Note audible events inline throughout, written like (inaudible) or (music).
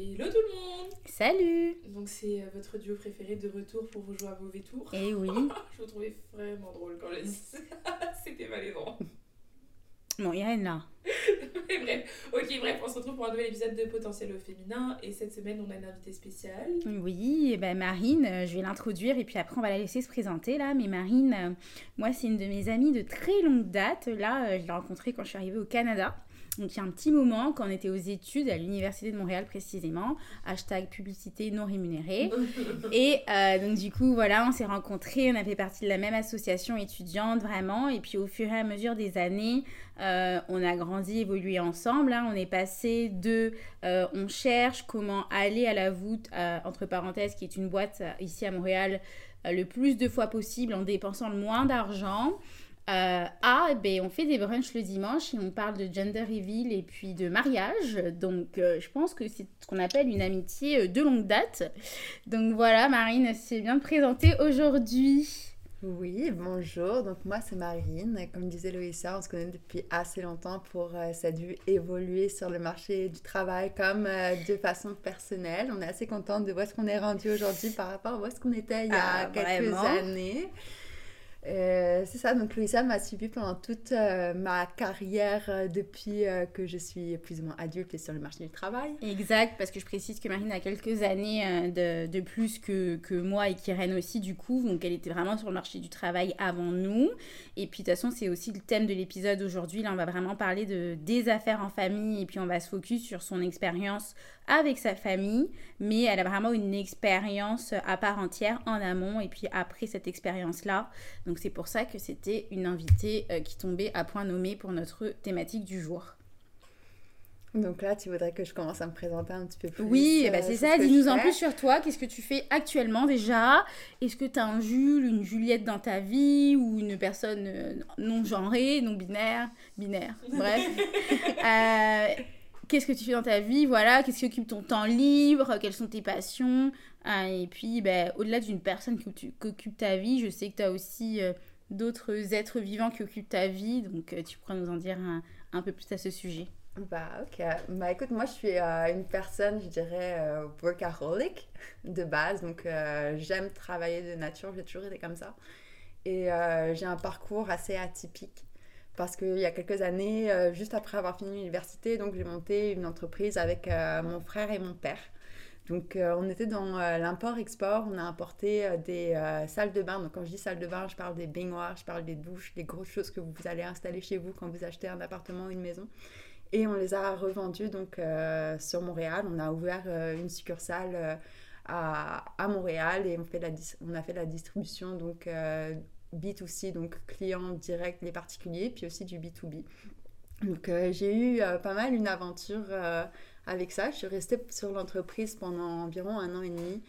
Hello tout le monde Salut Donc c'est euh, votre duo préféré de retour pour vous jouer à mauvais tour. Eh oui. (laughs) Je vous trouvais vraiment drôle quand je dit (laughs) C'était malaisant. (laughs) Bon, Yann là. Mais bref, ok, bref, on se retrouve pour un nouvel épisode de Potentiel au féminin et cette semaine on a une invitée spéciale. Oui, eh ben Marine, euh, je vais l'introduire et puis après on va la laisser se présenter là. Mais Marine, euh, moi c'est une de mes amies de très longue date. Là, euh, je l'ai rencontrée quand je suis arrivée au Canada. Donc il y a un petit moment, quand on était aux études à l'Université de Montréal précisément, hashtag publicité non rémunérée. (laughs) et euh, donc du coup, voilà, on s'est rencontrés, on a fait partie de la même association étudiante vraiment. Et puis au fur et à mesure des années, euh, on a grandi, évolué ensemble. Hein. On est passé de euh, on cherche comment aller à la voûte, entre parenthèses, qui est une boîte ici à Montréal, le plus de fois possible en dépensant le moins d'argent. Euh, ah, ben, on fait des brunchs le dimanche et on parle de gender reveal et puis de mariage. Donc, euh, je pense que c'est ce qu'on appelle une amitié euh, de longue date. Donc, voilà, Marine c'est bien présentée aujourd'hui. Oui, bonjour. Donc, moi, c'est Marine. Comme disait Loïssa, on se connaît depuis assez longtemps pour ça a dû évoluer sur le marché du travail comme de façon personnelle. On est assez contente de voir ce qu'on est rendu aujourd'hui par rapport à où est-ce qu'on était il y a ah, quelques années. Euh, c'est ça, donc Louisa m'a suivi pendant toute euh, ma carrière euh, depuis que je suis plus ou moins adulte et sur le marché du travail. Exact, parce que je précise que Marine a quelques années de, de, plus que, que moi et Kyrène aussi, du coup, donc elle était vraiment sur le marché du travail avant nous. Et puis de toute façon, c'est aussi le thème de l'épisode aujourd'hui. Là, on va vraiment parler de, des affaires en famille et puis on va se focus sur son expérience avec sa famille, mais elle a vraiment une expérience à part entière en amont et puis après cette expérience-là. C'est pour ça que c'était une invitée euh, qui tombait à point nommé pour notre thématique du jour. Donc là, tu voudrais que je commence à me présenter un petit peu plus. Oui, euh, c'est ça. Dis-nous en plus sur toi. Qu'est-ce que tu fais actuellement déjà? Est-ce que tu as un Jules, une Juliette dans ta vie ou une personne euh, non genrée, non binaire Binaire, bref. (laughs) euh, qu'est-ce que tu fais dans ta vie, voilà, qu'est-ce qui occupe ton temps libre, quelles sont tes passions? Euh, et puis, ben, au-delà d'une personne qui, occupe ta vie, je sais que tu as aussi euh, d'autres êtres vivants qui occupent ta vie, donc euh, tu pourras nous en dire un, peu plus à ce sujet. Bah ok, bah écoute, moi je suis une personne, je dirais, workaholic de base, donc j'aime travailler de nature, j'ai toujours été comme ça. Et j'ai un parcours assez atypique parce qu'il y a quelques années, euh, juste après avoir fini l'université, donc j'ai monté une entreprise avec euh, mon frère et mon père. Donc euh, on était dans l'import-export, on a importé des salles de bain. Donc quand je dis salle de bain, je parle des baignoires, je parle des douches, des grosses choses que vous allez installer chez vous quand vous achetez un appartement ou une maison. Et on les a revendus donc sur Montréal. On a ouvert une succursale à, Montréal et on, fait la, on a fait la distribution donc B2C, donc clients directs, les particuliers, puis aussi du B2B. Donc euh, j'ai eu euh, pas mal une aventure euh, avec ça. Je suis restée sur l'entreprise pendant environ un an et demi,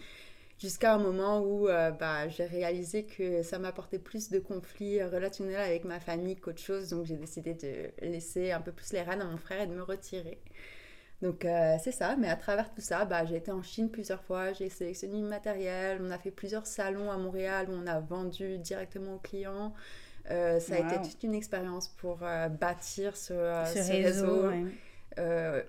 jusqu'à un moment où bah, j'ai réalisé que ça m'apportait plus de conflits relationnels avec ma famille qu'autre chose. Donc j'ai décidé de laisser un peu plus les rênes à mon frère et de me retirer. Donc c'est ça, mais à travers tout ça, bah, j'ai été en Chine plusieurs fois, j'ai sélectionné du matériel, on a fait plusieurs salons à Montréal où on a vendu directement aux clients. Euh, ça a été toute une expérience pour euh, bâtir ce, réseau,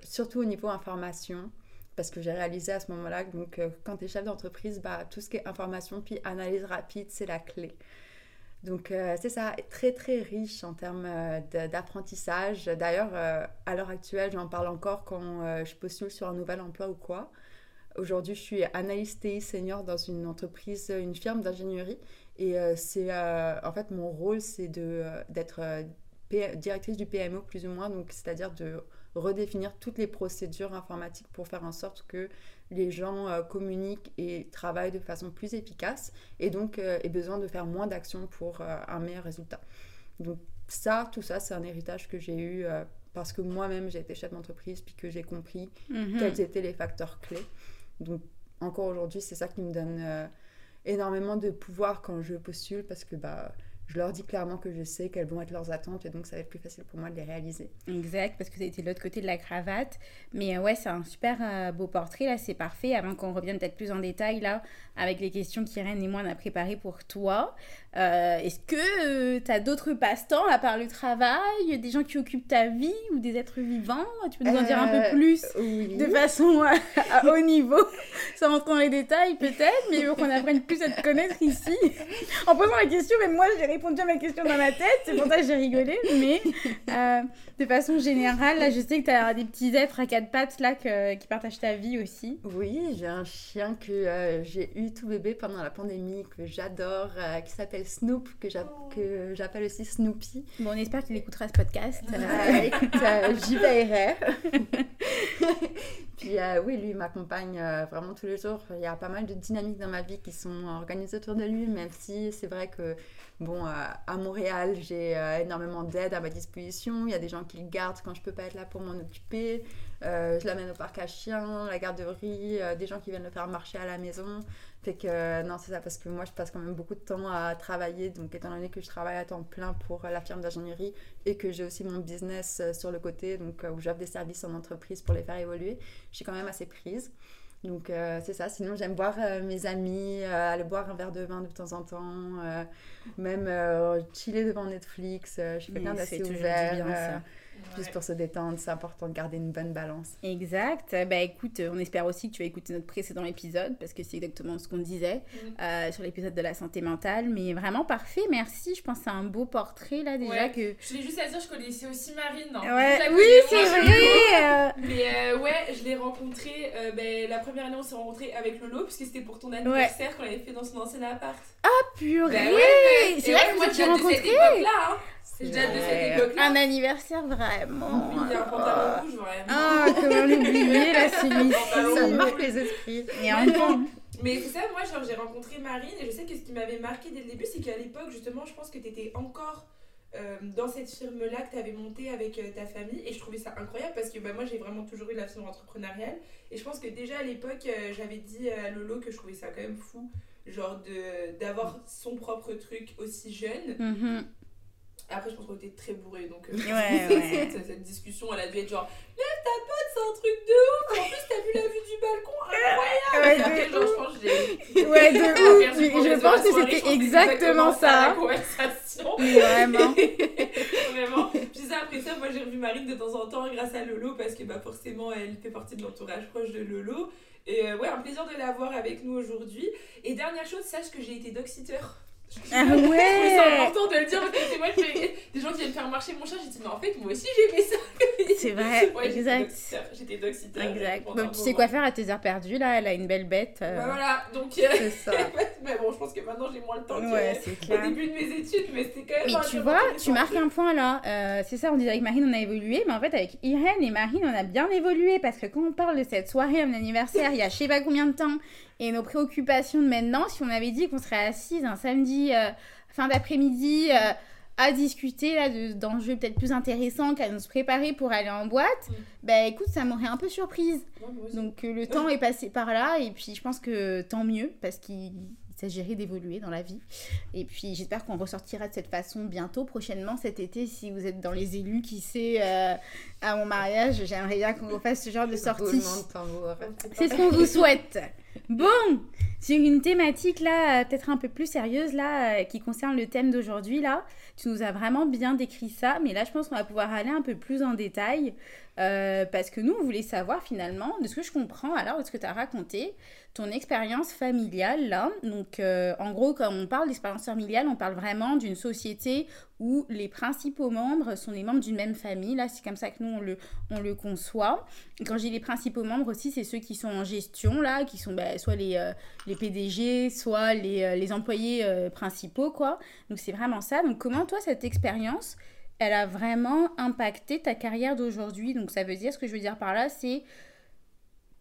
surtout au niveau information, parce que j'ai réalisé à ce moment-là, donc quand tu es chef d'entreprise, bah, tout ce qui est information puis analyse rapide, c'est la clé. Donc euh, c'est ça, très très riche en termes euh, d'apprentissage. D'ailleurs, euh, à l'heure actuelle, j'en parle encore quand je postule sur un nouvel emploi ou quoi. Aujourd'hui, je suis analyste TI senior dans une entreprise, une firme d'ingénierie. Et c'est en fait mon rôle, c'est d'être directrice du PMO plus ou moins, donc c'est-à-dire de redéfinir toutes les procédures informatiques pour faire en sorte que les gens euh, communiquent et travaillent de façon plus efficace et donc euh, aient besoin de faire moins d'actions pour euh, un meilleur résultat. Donc ça, tout ça, c'est un héritage que j'ai eu parce que moi-même j'ai été chef d'entreprise puis que j'ai compris mhm. quels étaient les facteurs clés. Donc encore aujourd'hui, c'est ça qui me donne énormément de pouvoir quand je postule parce que bah je leur dis clairement que je sais quelles vont être leurs attentes et donc ça va être plus facile pour moi de les réaliser. Exact, parce que ça a été de l'autre côté de la cravate. Mais euh, ouais, c'est un super euh, beau portrait, là, c'est parfait. Avant qu'on revienne peut-être plus en détail, là, avec les questions qu'Irène et moi, on a préparées pour toi. Euh, est-ce que tu as d'autres passe-temps à part le travail, des gens qui occupent ta vie ou des êtres vivants? Tu peux nous en dire un peu plus de façon (laughs) à, haut niveau, sans rentrer dans les détails peut-être, mais pour qu'on apprenne plus à te connaître ici. (laughs) En posant la question, même moi, j'ai répondu à ma question dans ma tête, c'est pour ça que j'ai rigolé, mais euh, de façon générale, là, je sais que tu as des petits êtres à quatre pattes là qui partagent ta vie aussi. Oui, j'ai un chien que euh, j'ai eu tout bébé pendant la pandémie, que j'adore, qui s'appelle Snoop, que j'appelle aussi Snoopy. Bon, on espère qu'il écoutera ce podcast. Euh, écoute, euh, j'y veillerai. (laughs) Puis euh, oui, lui m'accompagne vraiment tous les jours. Il y a pas mal de dynamiques dans ma vie qui sont organisées autour de lui, même si c'est vrai que Bon, à Montréal, j'ai énormément d'aide à ma disposition. Il y a des gens qui le gardent quand je peux pas être là pour m'en occuper. je l'amène au parc à chiens, la garderie, des gens qui viennent le faire marcher à la maison. Fait que euh, non, c'est ça, parce que moi je passe quand même beaucoup de temps à travailler. Donc, étant donné que je travaille à temps plein pour la firme d'ingénierie et que j'ai aussi mon business euh, sur le côté, donc euh, où j'offre des services en entreprise pour les faire évoluer, je suis quand même assez prise. Donc, c'est ça. Sinon, j'aime voir mes amis, aller boire un verre de vin de temps en temps, même chiller devant Netflix. je suis quelqu'un d'assez ouvert. Juste pour se détendre, c'est important de garder une bonne balance. Exact. Bah écoute, on espère aussi que tu as écouté notre précédent épisode parce que c'est exactement ce qu'on disait euh, sur l'épisode de la santé mentale. Mais vraiment parfait, merci. Je pense que c'est un beau portrait là déjà que. Je l'ai juste à dire, je connaissais aussi Marine. Hein. Ouais. Oui, c'est vrai. Euh. Mais euh, ouais, je l'ai rencontrée. ben, la première année, on s'est rencontrés avec Lolo puisque c'était pour ton anniversaire qu'on avait fait dans son ancien appart. Ah purée. Ben c'est vrai que moi tu rencontré. Là, hein. Un anniversaire vraiment. Il y a un pantalon rouge vraiment. Ah, comment l'oublier là, celui-ci. Ça marque les esprits. Et un Mais c'est ça, moi j'ai rencontré Marine et je sais que ce qui m'avait marqué dès le début, c'est qu'à l'époque, justement, je pense que tu étais encore euh, dans cette firme-là que tu avais montée avec euh, ta famille et je trouvais ça incroyable parce que bah, moi j'ai vraiment toujours eu la firme entrepreneuriale et je pense que déjà à l'époque, euh, j'avais dit à Lolo que je trouvais ça quand même fou, genre d'avoir son propre truc aussi jeune. Mm-hmm. Après, je pense qu'on était très bourrés, donc euh, ouais, (laughs) cette, cette, discussion, elle a dû être genre Lève ta pote, c'est un truc de ouf En plus, t'as vu la vue du balcon Incroyable ouais, genre, je pense que Ouais, de (laughs) ouf Je pense que c'était exactement ça. La conversation. Vraiment. (laughs) Vraiment. Puis ça, après ça, moi, j'ai revu Marine de temps en temps grâce à Lolo, parce que bah, forcément, elle fait partie de l'entourage proche de Lolo. Et euh, ouais, un plaisir de l'avoir avec nous aujourd'hui. Et dernière chose, sache que j'ai été doxiteur. Ah ouais C'est important de le dire parce que mon chat. J'ai dit, mais en fait, moi aussi j'aimais ça. C'est vrai, (laughs) ouais, exact. J'étais doxiteur. Exact. Donc, tu sais quoi faire à tes heures perdues là? Elle a une belle bête. Euh. Bah, voilà, donc. Euh, c'est ça. (laughs) mais bon, je pense que maintenant j'ai moins le temps ouais, c'est clair. au début de mes études, mais c'était quand même. Et tu vois, tu marques un point là. Euh, c'est ça, on disait avec Marine, on a évolué, mais en fait, avec Irène et Marine, on a bien évolué parce que quand on parle de cette soirée, un anniversaire, il y a je sais pas combien de temps, et nos préoccupations de maintenant, si on avait dit qu'on serait assise un samedi fin d'après-midi euh, à discuter là d'enjeux peut-être plus intéressants qu'à nous préparer pour aller en boîte, mm. bah écoute, ça m'aurait un peu surprise. Donc euh, le (laughs) temps est passé par là et puis je pense que tant mieux parce qu'il s'agirait d'évoluer dans la vie. Et puis j'espère qu'on ressortira de cette façon bientôt, prochainement cet été, si vous êtes dans les élus, qui sait, euh, à mon mariage, j'aimerais bien qu'on fasse ce genre de sortie. C'est ce qu'on vous souhaite. Bon, sur une thématique là, peut-être un peu plus sérieuse là, euh, qui concerne le thème d'aujourd'hui là, tu nous as vraiment bien décrit ça, mais là je pense qu'on va pouvoir aller un peu plus en détail euh, parce que nous on voulait savoir finalement, de ce que je comprends alors, de ce que tu as raconté, ton expérience familiale là. Donc euh, en gros, quand on parle d'expérience familiale, on parle vraiment d'une société où les principaux membres sont les membres d'une même famille. Là, c'est comme ça que nous on le, on le conçoit. Et quand dis les principaux membres aussi, c'est ceux qui sont en gestion là, qui sont bah, soit les, euh, les PDG, soit les, euh, les employés principaux quoi. Donc c'est vraiment ça. Donc comment toi cette expérience elle a vraiment impacté ta carrière d'aujourd'hui? Donc ça veut dire, ce que je veux dire par là, c'est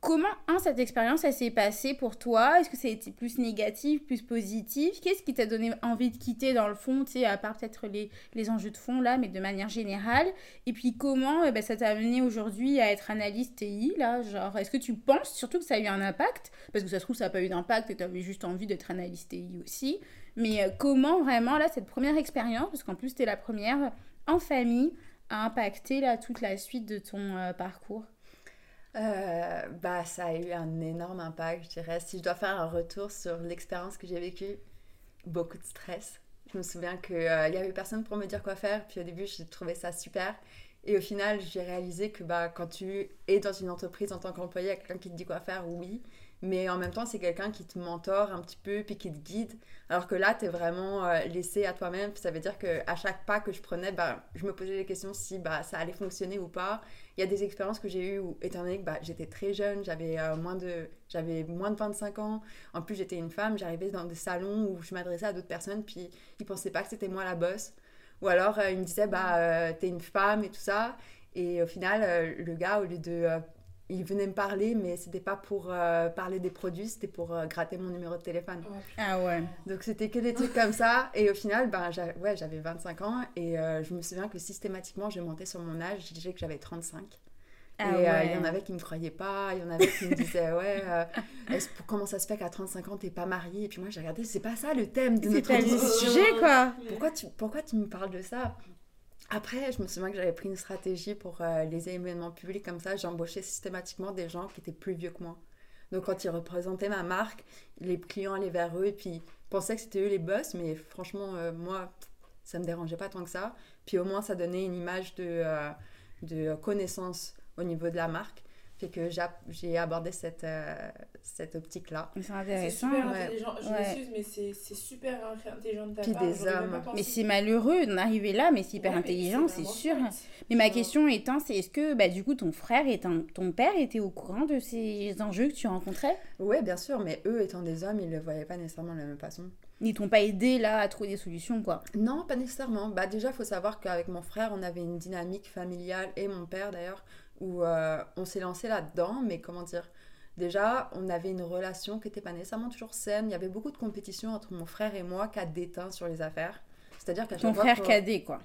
comment, hein, cette expérience, s'est passée pour toi? Est-ce que ça a été plus négatif, plus positif? Qu'est-ce qui t'a donné envie de quitter dans le fond, tu à part peut-être les, les enjeux de fond là, mais de manière générale? Et puis comment eh ben, ça t'a amené aujourd'hui à être analyste TI là Genre, est-ce que tu penses surtout que ça a eu un impact? Parce que ça se trouve, ça n'a pas eu d'impact et tu avais juste envie d'être analyste TI aussi. Mais euh, comment vraiment, là, cette première expérience, parce qu'en plus, tu es la première en famille, a impacté là, toute la suite de ton euh, parcours? Euh, bah, ça a eu un énorme impact, je dirais. Si je dois faire un retour sur l'expérience que j'ai vécue, beaucoup de stress. Je me souviens qu'il n'y avait personne pour me dire quoi faire. Puis au début, j'ai trouvé ça super. Et au final, j'ai réalisé que bah, quand tu es dans une entreprise en tant qu'employé, quelqu'un qui te dit quoi faire, oui mais en même temps, c'est quelqu'un qui te mentore un petit peu, puis qui te guide. Alors que là, tu es vraiment euh, laissé à toi-même. Ça veut dire qu'à chaque pas que je prenais, bah, je me posais des questions si bah, ça allait fonctionner ou pas. Il y a des expériences que j'ai eues où, étant donné que bah, j'étais très jeune, j'avais euh, moins, de, moins de 25 ans, en plus j'étais une femme, j'arrivais dans des salons où je m'adressais à d'autres personnes, puis ils pensaient pas que c'était moi la boss. Ou alors, euh, ils me disaient, bah, t'es une femme et tout ça. Et au final, le gars, au lieu de il venait me parler, mais c'était pas pour euh, parler des produits, c'était pour euh, gratter mon numéro de téléphone. Oh, ah ouais. Donc c'était que des trucs comme ça. Et au final, ben, ouais, j'avais 25 ans et euh, je me souviens que systématiquement, je montais sur mon âge, je disais que j'avais 35. Ah et il y en avait qui me croyaient pas, il y en avait qui me disaient ouais, comment ça se fait qu'à 35 ans t'es pas mariée? Et puis moi j'ai regardé, c'est pas ça le thème de notre sujet quoi. Pourquoi tu, pourquoi tu me parles de ça? Après, je me souviens que j'avais pris une stratégie pour euh, les événements publics comme ça. J'embauchais systématiquement des gens qui étaient plus vieux que moi. Donc, quand ils représentaient ma marque, les clients allaient vers eux et puis pensaient que c'était eux les boss. Mais franchement, euh, moi, ça me dérangeait pas tant que ça. Puis au moins, ça donnait une image de, euh, de connaissance au niveau de la marque fait que j'ai abordé cette, cette optique-là. C'est intéressant. Super intelligent. Je m'excuse, mais c'est super intelligent de ta Puis part. des hommes. Mais c'est malheureux d'en arriver là, mais c'est hyper intelligent, c'est sûr. Mais ma question étant, c'est est-ce que bah, du coup ton frère et ton père étaient au courant de ces enjeux que tu rencontrais? Oui, bien sûr, mais eux étant des hommes, ils ne le voyaient pas nécessairement de la même façon. Ils t'ont pas aidé là à trouver des solutions, quoi? Non, pas nécessairement. Bah, déjà, il faut savoir qu'avec mon frère, on avait une dynamique familiale, et mon père d'ailleurs, où euh, on s'est lancé là-dedans, mais comment dire Déjà, on avait une relation qui n'était pas nécessairement toujours saine. Il y avait beaucoup de compétition entre mon frère et moi qui a déteint sur les affaires. C'est-à-dire qu'à Ton frère cadet, quoi.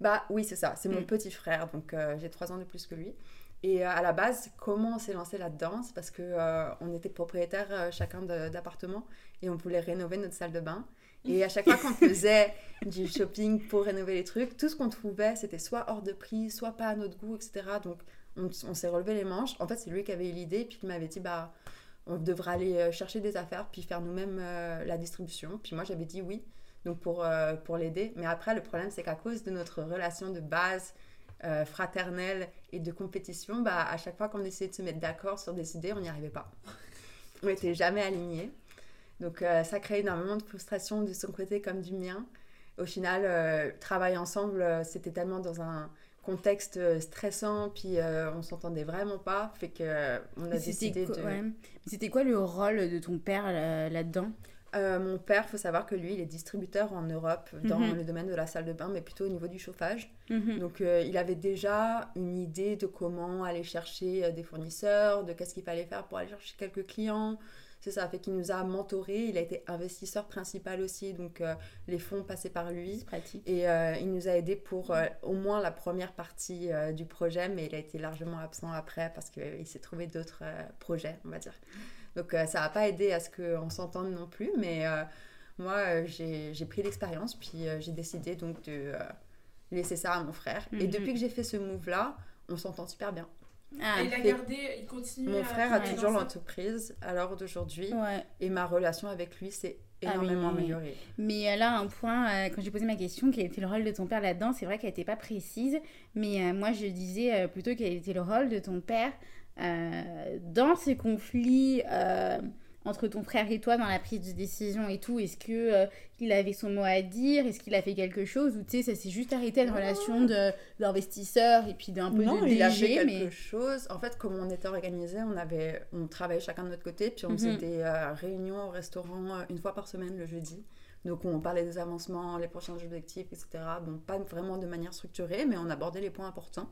Bah oui, c'est ça. C'est mon mm. petit frère, donc euh, j'ai trois ans de plus que lui. Et euh, à la base, comment on s'est lancé là-dedans? C'est parce que on était propriétaires chacun d'appartements et on voulait rénover notre salle de bain. Et à chaque fois qu'on (laughs) faisait du shopping pour rénover les trucs, tout ce qu'on trouvait, c'était soit hors de prix, soit pas à notre goût, etc. Donc on, s'est relevé les manches. En fait, c'est lui qui avait eu l'idée, puis qui m'avait dit, bah, on devrait aller euh, chercher des affaires, puis faire nous-mêmes euh, la distribution. Puis moi, j'avais dit oui, donc pour, euh, pour l'aider. Mais après, le problème, c'est qu'à cause de notre relation de base fraternelle et de compétition, bah, à chaque fois qu'on essayait de se mettre d'accord sur des idées, on n'y arrivait pas. On n'était jamais alignés. Donc ça crée énormément de frustration de son côté comme du mien. Au final, travailler ensemble, c'était tellement dans un contexte euh, stressant, puis euh, on s'entendait vraiment pas, fait que euh, on a décidé de... C'était quoi le rôle de ton père là-dedans? Mon père, faut savoir que lui, il est distributeur en Europe dans mhm. le domaine de la salle de bain, mais plutôt au niveau du chauffage. Mhm. Donc il avait déjà une idée de comment aller chercher des fournisseurs, de qu'est-ce qu'il fallait faire pour aller chercher quelques clients, c'est ça, fait qu'il nous a mentoré. Il a été investisseur principal aussi, donc euh, les fonds passaient par lui. Pratique. Et euh, il nous a aidés pour euh, au moins la première partie du projet, mais il a été largement absent après parce qu'il s'est trouvé d'autres projets, on va dire. Donc ça n'a pas aidé à ce qu'on s'entende non plus, mais moi j'ai pris l'expérience, puis j'ai décidé donc de laisser ça à mon frère. Et mhm. depuis que j'ai fait ce move-là, on s'entend super bien. Ah, il a gardé, il continue. Mon frère a toujours l'entreprise à l'heure d'aujourd'hui. Et ma relation avec lui s'est ah énormément améliorée. Mais euh, là, un point, euh, quand j'ai posé ma question, quel était le rôle de ton père là-dedans C'est vrai qu'elle n'était pas précise. Mais euh, moi, je disais plutôt quel était le rôle de ton père dans ces conflits entre ton frère et toi dans la prise de décision et tout Est-ce que euh, il avait son mot à dire Est-ce qu'il a fait quelque chose Ou tu sais, ça s'est juste arrêté une relation d'investisseur et puis d'un peu non, de il a fait quelque chose. En fait, comme on était organisé, on avait, on travaillait chacun de notre côté, puis on mhm. faisait des euh, réunions au restaurant euh, une fois par semaine le jeudi. Donc on parlait des avancements, les prochains objectifs, etc. Bon, pas vraiment de manière structurée, mais on abordait les points importants.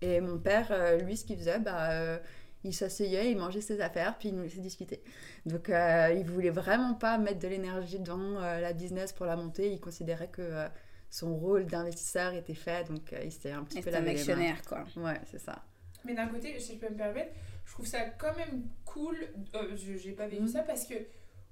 Et mon père, lui, ce qu'il faisait, bah il s'asseyait, il mangeait ses affaires, puis il nous laissait discuter. Donc, euh, il voulait vraiment pas mettre de l'énergie dans euh, la business pour la monter. Il considérait que euh, son rôle d'investisseur était fait, donc il s'était un petit Et peu c'est un actionnaire, quoi. Ouais, c'est ça. Mais d'un côté, si je peux me permettre, je trouve ça quand même cool. euh, je j'ai pas vécu Mhm. ça parce que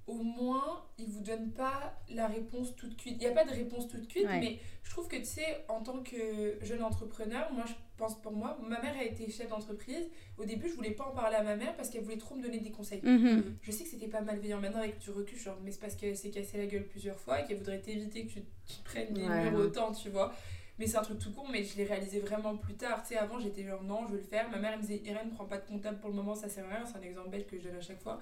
au moins, ils vous donnent pas la réponse toute cuite. Il n'y a pas de réponse toute cuite, Ouais. mais je trouve que tu sais, en tant que jeune entrepreneur, moi je pense pour moi, ma mère a été chef d'entreprise. Au début, je voulais pas en parler à ma mère parce qu'elle voulait trop me donner des conseils. Mhm. Je sais que c'était pas malveillant maintenant avec du recul, genre, mais c'est parce qu'elle s'est cassé la gueule plusieurs fois et qu'elle voudrait t'éviter que tu, prennes des Ouais. murs autant, tu vois. Mais c'est un truc tout con, mais je l'ai réalisé vraiment plus tard. Tu sais, avant, j'étais genre, non, je veux le faire. Ma mère, elle me disait, Irène, prends pas de comptable pour le moment, ça sert à rien. C'est un exemple bête que je donne à chaque fois.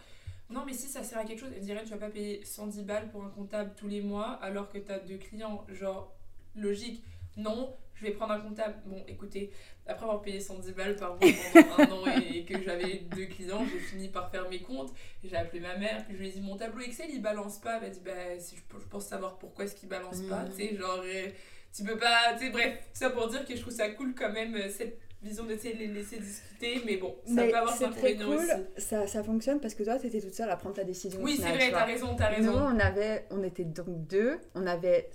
Non, mais si ça sert à quelque chose, elle me dit, Irène, tu vas pas payer 110 balles pour un comptable tous les mois alors que t'as deux clients. Genre, logique. Non, je vais prendre un comptable. Bon, écoutez, après avoir payé 110 balles par mois pendant un an et, (laughs) que j'avais deux clients, j'ai fini par faire mes comptes. J'ai appelé ma mère, puis je lui ai dit mon tableau Excel il balance pas. Elle m'a dit bah si je, je pense savoir pourquoi est-ce qu'il balance pas. Mhm. Tu sais, genre euh, tu peux pas. Tu sais, bref, tout ça pour dire que je trouve ça cool quand même euh, cette vision de tu sais, les laisser discuter. Mais bon, ça Mais peut avoir ses inconvénients cool, aussi. ça, ça fonctionne parce que toi, tu étais toute seule à prendre ta décision. Oui, c'est vrai, t'as raison, t'as Nous, raison. on, avait, on était donc deux. On avait.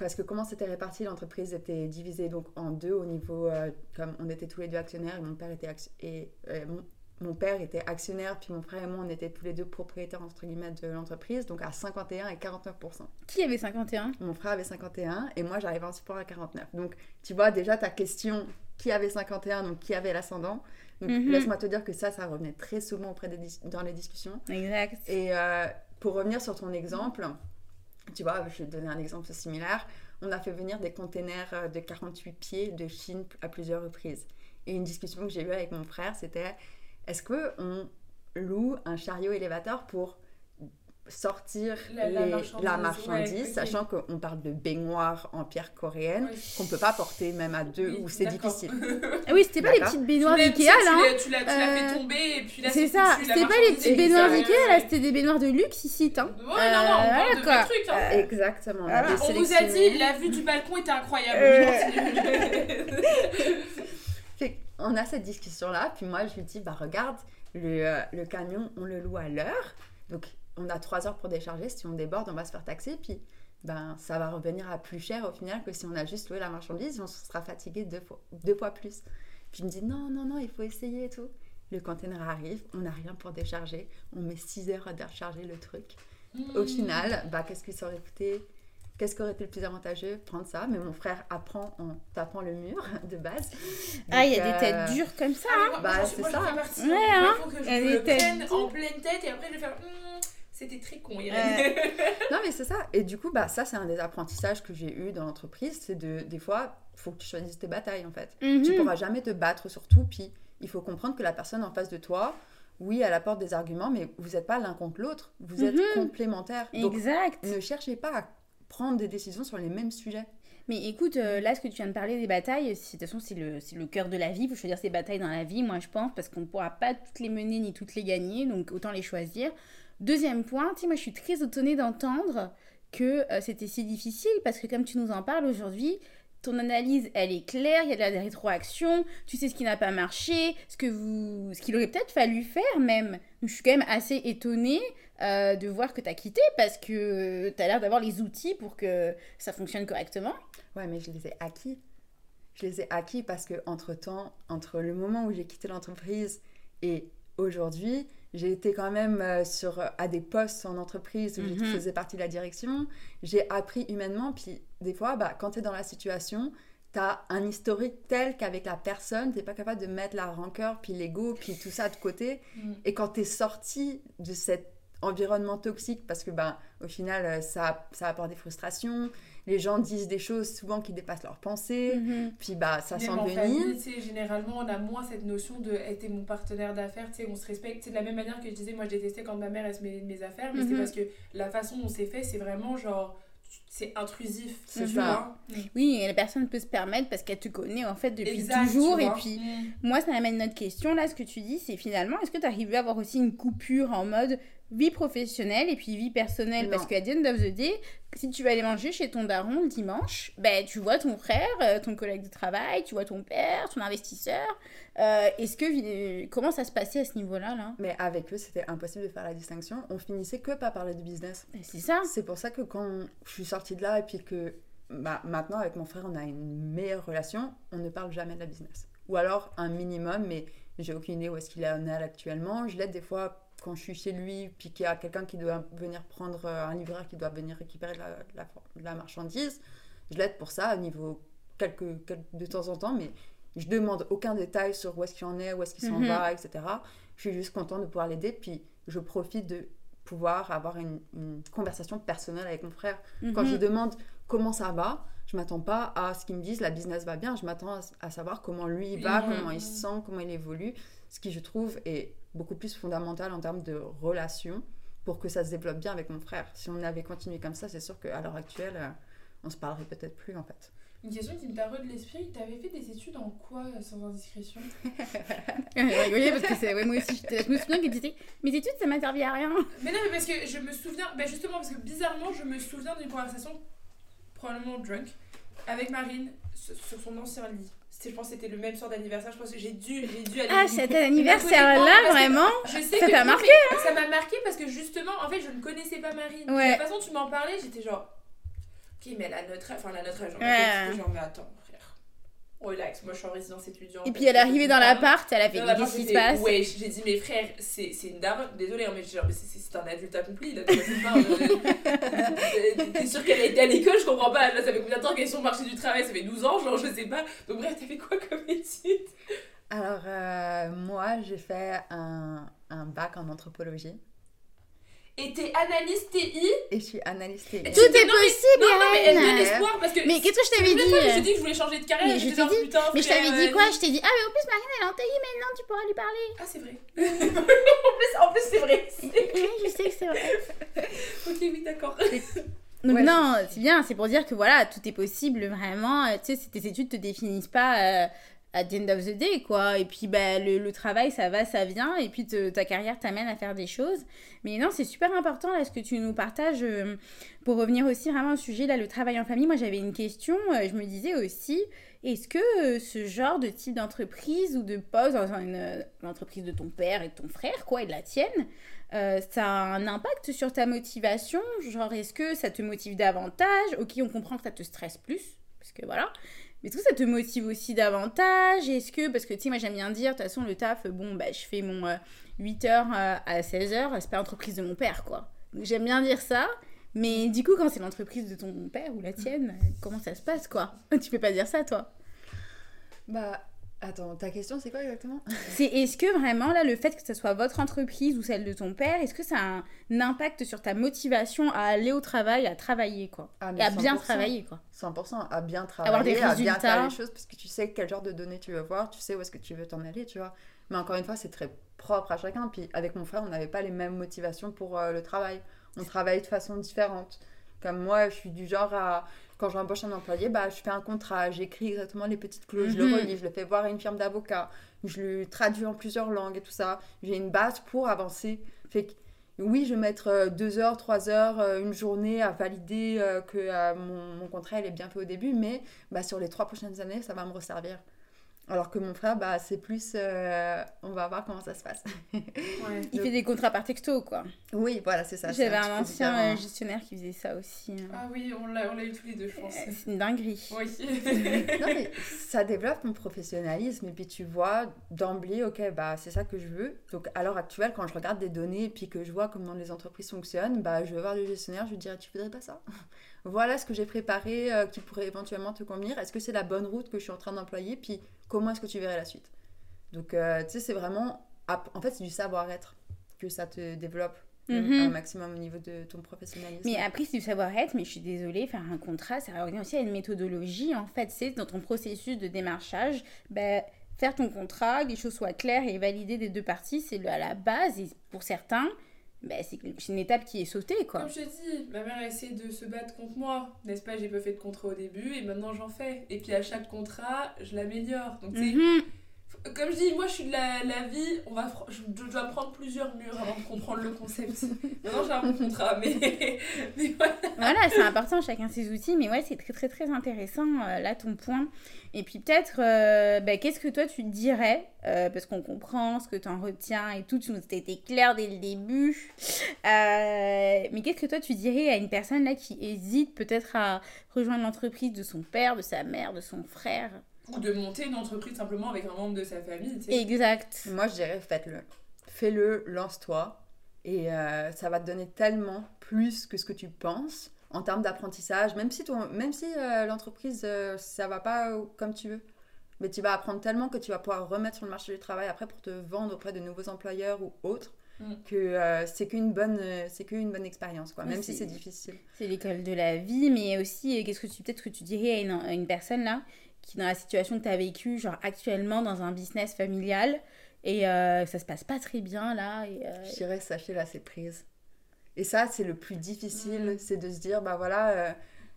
Parce que comment c'était réparti, l'entreprise était divisée donc en deux au niveau. euh, comme on était tous les deux actionnaires et mon père était, et, euh, mon, mon père était actionnaire, puis mon frère et moi, on était tous les deux propriétaires entre guillemets de l'entreprise, donc à 51 et 49%. Qui avait 51 Mon frère avait 51 et moi j'arrivais en support à 49. Donc tu vois déjà ta question qui avait 51, donc qui avait l'ascendant? Donc Mhm. laisse-moi te dire que ça, ça revenait très souvent auprès des dans les discussions. Exact. Et euh, pour revenir sur ton exemple, tu vois, je vais donner un exemple similaire. On a fait venir des containers euh, de 48 pieds de Chine à plusieurs reprises. Et une discussion que j'ai eue avec mon frère, c'était est-ce qu'on loue un chariot élévateur pour sortir La- marchandise, la marchandise, ouais, ok. sachant qu'on parle de baignoire en pierre coréenne, Ouais. qu'on peut pas porter même à deux, Oui, ou c'est difficile. (laughs) Ah oui, c'était pas les petites baignoires Ikea tu- là. tu hein. l'as- Tu l'as tu l'as fait Euh, tomber et puis là C'est ça, c'était pas les petites baignoires. Ikea là, c'était des baignoires de luxe ici, hein. Ouais, non, non, on parle de trucs. hein. Exactement. Voilà. avait On vous a dit, la vue du balcon était incroyable. Euh. (laughs) On a cette discussion-là, puis moi je lui dis, bah regarde, le, euh, le camion, on le loue à l'heure, donc on a trois heures pour décharger, si on déborde, on va se faire taxer, puis ben ça va revenir à plus cher au final que si on a juste loué la marchandise, on sera fatigué deux fois, deux fois plus. Puis il me dit, non, non, non, il faut essayer et tout. Le container arrive, on n'a rien pour décharger, on met 6 heures à décharger le truc. Au final, bah, qu'est-ce qui s'aurait coûté? Qu'est-ce qui aurait été le plus avantageux? Prendre ça, mais mon frère apprend en tapant le mur (laughs) de base. Ah, il y a des têtes euh, dures comme ça. Ah, moi, Bah, c'est je ça. partie. Ouais, Moi, hein. il faut que je le prenne en pleine tête et après je vais faire. Hmm, C'était très con, Irène. (laughs) Non, mais c'est ça. Et du coup, bah, ça, c'est un des apprentissages que j'ai eu dans l'entreprise. C'est de, des fois, il faut que tu choisisses tes batailles, en fait. Mhm. Tu pourras jamais te battre sur tout. Puis, il faut comprendre que la personne en face de toi, oui, elle apporte des arguments, mais vous n'êtes pas l'un contre l'autre. Vous êtes Mhm. complémentaires. Donc, Exact. ne cherchez pas à prendre des décisions sur les mêmes sujets. Mais écoute, euh, là, ce que tu viens de parler des batailles, c'est- de toute façon, c'est le, c'est le cœur de la vie. Il faut choisir ses batailles dans la vie, moi, je pense, parce qu'on ne pourra pas toutes les mener ni toutes les gagner, donc autant les choisir. Deuxième point, moi, je suis très étonnée d'entendre que euh, c'était si difficile, parce que comme tu nous en parles aujourd'hui, ton analyse, elle est claire, il y a de la rétroaction, tu sais ce qui n'a pas marché, ce que vous, ce qu'il aurait peut-être fallu faire même. Je suis quand même assez étonnée euh, de voir que tu as quitté, parce que tu as l'air d'avoir les outils pour que ça fonctionne correctement. Ouais, mais je les ai acquis. Je les ai acquis parce que entre temps, entre le moment où j'ai quitté l'entreprise et aujourd'hui, j'ai été quand même euh, sur, à des postes en entreprise où Mhm. je faisais partie de la direction. J'ai appris humainement, puis des fois, bah, quand tu es dans la situation, tu as un historique tel qu'avec la personne, tu pas capable de mettre la rancœur, puis l'ego, puis tout ça de côté. Mm. Et quand tu es sorti de cet environnement toxique, parce que ben, au final, euh, ça, ça apporte des frustrations, les gens disent des choses souvent qui dépassent leurs pensées, Mhm. puis bah, ça s'envenime. généralement, on a moins cette notion de hey, t'es mon partenaire d'affaires, tu sais, on se respecte. C'est de la même manière que je disais, moi, je détestais quand ma mère, elle se mêlait de mes affaires, mais c'est Mhm. parce que la façon dont c'est fait, c'est vraiment genre. C'est intrusif. C'est vois. Oui, et la personne peut se permettre parce qu'elle te connaît en fait depuis Exact, toujours. Et puis, Mm. moi, ça m'amène notre question là. Ce que tu dis, c'est finalement, est-ce que tu arrives à avoir aussi une coupure en mode vie professionnelle et puis vie personnelle? Non. Parce qu'à the end of the day, si tu vas aller manger chez ton daron le dimanche, ben, tu vois ton frère, euh, ton collègue de travail, tu vois ton père, ton investisseur. Euh, est-ce que comment ça se passait à ce niveau-là là? Mais avec eux, c'était impossible de faire la distinction. On finissait que par parler de business. Ben, C'est ça. C'est pour ça que quand je suis sortie de là et puis que bah, maintenant avec mon frère on a une meilleure relation, on ne parle jamais de la business. Ou alors un minimum, mais j'ai aucune idée où est-ce qu'il en est actuellement. Je l'aide des fois quand je suis chez lui, puis qu'il y a quelqu'un qui doit venir prendre euh, un livreur qui doit venir récupérer de la, de la- de la marchandise. Je l'aide pour ça au niveau quelques, quelques- de temps en temps, mais je demande aucun détail sur où est-ce qu'il en est, où est-ce qu'il s'en Mhm. va, etc. Je suis juste contente de pouvoir l'aider, puis je profite de pouvoir avoir une, une conversation personnelle avec mon frère. Quand Mhm. je lui demande comment ça va, je m'attends pas à ce qu'il me dise la business va bien, je m'attends à, à savoir comment lui il va, Mhm. comment il se sent, comment il évolue, ce qui je trouve est beaucoup plus fondamental en termes de relation pour que ça se développe bien avec mon frère. Si on avait continué comme ça, c'est sûr qu'à l'heure actuelle, euh, on se parlerait peut-être plus en fait. Une question qui me taraude l'esprit. T'avais fait des études en quoi, euh, sans indiscrétion? (laughs) Rigolé parce que c'est ouais, moi aussi je me souviens que tu disais mes études ça m'a servi à rien. Mais non, mais parce que je me souviens, bah justement, parce que bizarrement, je me souviens d'une conversation, probablement drunk, avec Marine sur son ancien lit. C'était, je pense que c'était le même soir d'anniversaire. Je pense que j'ai dû, j'ai dû aller. Ah cet (laughs) anniversaire Parce là que- vraiment Je sais Ça t'a marqué, mais Ça m'a marqué parce que justement, en fait, je ne connaissais pas Marine. Ouais. La façon dont tu m'en parlais, j'étais genre. Ok, mais elle a notre âge. Enfin, elle a notre âge. en Ouais. genre, mais attends, frère. Relax, moi je suis en résidence étudiante. Et puis elle est arrivée dans l'appart, elle a fait mais qu'est-ce qui se passe Ouais, j'ai dit, mes frères, c'est c'est une daronne. Désolée, hein, mais, genre, mais c'est- un adulte accompli. Là, Euh, (laughs) T'es sûr qu'elle a été à l'école Je comprends pas. Là, ça fait combien de temps qu'elle est sur le marché du travail Ça fait 12 ans, genre, je sais pas. Donc, bref, t'as fait quoi comme étude? Alors euh, moi, j'ai fait un, un bac en anthropologie Et t'es analyste TI et je suis analyste. TI. Tout est non, mais- possible Non, non, mais elle donne espoir parce que. Mais qu'est-ce que je t'avais de fois que je t'ai dit dit que je voulais changer de carrière Mais je t'ai dit- putain, Mais je t'avais dit quoi euh, Je t'ai dit ah mais en plus Marine elle est en TI maintenant tu pourras lui parler. Ah, c'est vrai. (laughs) en plus, en plus c'est vrai. Oui je sais que c'est vrai. (laughs) ok, oui, d'accord. (laughs) Donc Ouais, non, c'est bien, c'est pour dire que voilà, tout est possible vraiment. euh, Tu sais, tes études te définissent pas euh, à the end of the day, quoi. Et puis bah, le, travail, ça va, ça vient. Et puis ta carrière t'amène à faire des choses. Mais non, c'est super important là ce que tu nous partages. euh, pour revenir aussi vraiment au sujet, là, le travail en famille. Moi, j'avais une question. euh, je me disais aussi, est-ce que euh, ce genre de type d'entreprise ou de poste dans une, l'entreprise de ton père et de ton frère, quoi, et de la tienne, ça a un impact sur ta motivation? Genre, est-ce que ça te motive davantage? Ok, on comprend que ça te stresse plus, parce que voilà. Mais est-ce que ça te motive aussi davantage? Est-ce que, parce que tu sais, moi j'aime bien dire, de toute façon, le taf, bon, bah, je fais mon 8h à 16h, c'est pas l'entreprise de mon père, quoi. Donc j'aime bien dire ça. Mais du coup, quand c'est l'entreprise de ton père ou la tienne, euh, comment ça se passe, quoi? (laughs) Tu peux pas dire ça, toi Bah attends, ta question c'est quoi exactement? C'est est-ce que vraiment là le fait que ce soit votre entreprise ou celle de ton père, est-ce que ça a un impact sur ta motivation à aller au travail, à travailler quoi? Ah, Et à bien 100%. travailler quoi 100% à bien Avoir des travailler, à bien résultats. faire les choses parce que tu sais quel genre de données tu veux voir, tu sais où est-ce que tu veux t'en aller, tu vois. Mais encore une fois, c'est très propre à chacun. Puis avec mon frère, on n'avait pas les mêmes motivations pour euh, le travail. On travaille de façon différente. Comme moi, je suis du genre à. Quand j'embauche un employé, bah, je fais un contrat, j'écris exactement les petites clauses, je Mhm. le relis, je le fais voir à une firme d'avocats, je le traduis en plusieurs langues et tout ça. J'ai une base pour avancer. Fait que oui, je vais mettre euh, deux heures, trois heures, euh, une journée à valider euh, que mon, mon contrat il est bien fait au début, mais bah, sur les trois prochaines années, ça va me resservir. Alors que mon frère, bah, c'est plus. euh, on va voir comment ça se passe. (laughs) Ouais. Il fait des contrats par texto quoi. Oui, voilà, c'est ça. J'avais un ancien euh, gestionnaire qui faisait ça aussi. hein. Ah oui, on l'a on l'a eu tous les deux, je pense. Euh, C'est une dinguerie. Oui. (laughs) non, mais ça développe mon professionnalisme et puis tu vois d'emblée, ok, bah, c'est ça que je veux. Donc à l'heure actuelle, quand je regarde des données et puis que je vois comment les entreprises fonctionnent, bah, je vais voir le gestionnaire, je lui dirais, tu voudrais pas ça? (laughs) Voilà ce que j'ai préparé euh, qui pourrait éventuellement te convenir. Est-ce que c'est la bonne route que je suis en train d'employer Puis comment est-ce que tu verrais la suite Donc euh, tu sais, c'est vraiment, en fait, c'est du savoir-être que ça te développe euh, Mhm. un maximum au niveau de ton professionnalisme. Mais après, c'est du savoir-être, mais je suis désolée, faire un contrat, ça revient aussi à une méthodologie. En fait, c'est dans ton processus de démarchage, ben, faire ton contrat, que les choses soient claires et validées des deux parties, c'est à la base. Et pour certains, bah, c'est une étape qui est sautée, quoi. Comme je te dis, ma mère a essayé de se battre contre moi, n'est-ce pas J'ai pas fait de contrat au début et maintenant j'en fais. Et puis à chaque contrat, je l'améliore. Donc, tu sais, Mhm. Comme je dis, moi je suis de la, la vie, on va, je, je dois prendre plusieurs murs avant de comprendre le concept. (laughs) Maintenant j'ai un contrat, mais, (laughs) mais voilà. Voilà, c'est important, chacun ses outils, mais ouais, c'est très très très intéressant, euh, là, ton point. Et puis peut-être, euh, bah, qu'est-ce que toi tu dirais, euh, parce qu'on comprend ce que tu en retiens et tout, tu nous étais clair dès le début, Euh, mais qu'est-ce que toi tu dirais à une personne là qui hésite peut-être à rejoindre l'entreprise de son père, de sa mère, de son frère? Ou de monter une entreprise simplement avec un membre de sa famille, tu sais. Exact. Moi, je dirais, faites-le. Fais-le, lance-toi. Et euh, ça va te donner tellement plus que ce que tu penses en termes d'apprentissage. Même si, ton, même si euh, l'entreprise, euh, ça va pas euh, comme tu veux. Mais tu vas apprendre tellement que tu vas pouvoir remettre sur le marché du travail après pour te vendre auprès de nouveaux employeurs ou autres. Mm. Que euh, c'est qu'une bonne, euh, c'est qu'une bonne expérience, quoi. Oui, Même si c'est- c'est difficile. C'est l'école de la vie, mais aussi, euh, qu'est-ce que tu peut-être que tu dirais à une, à une personne là qui dans la situation que tu as vécue, genre actuellement dans un business familial et euh, ça se passe pas très bien là et euh, Je dirais, sachez lâcher prise. Et ça, c'est le plus difficile, c'est de se dire, bah voilà, euh,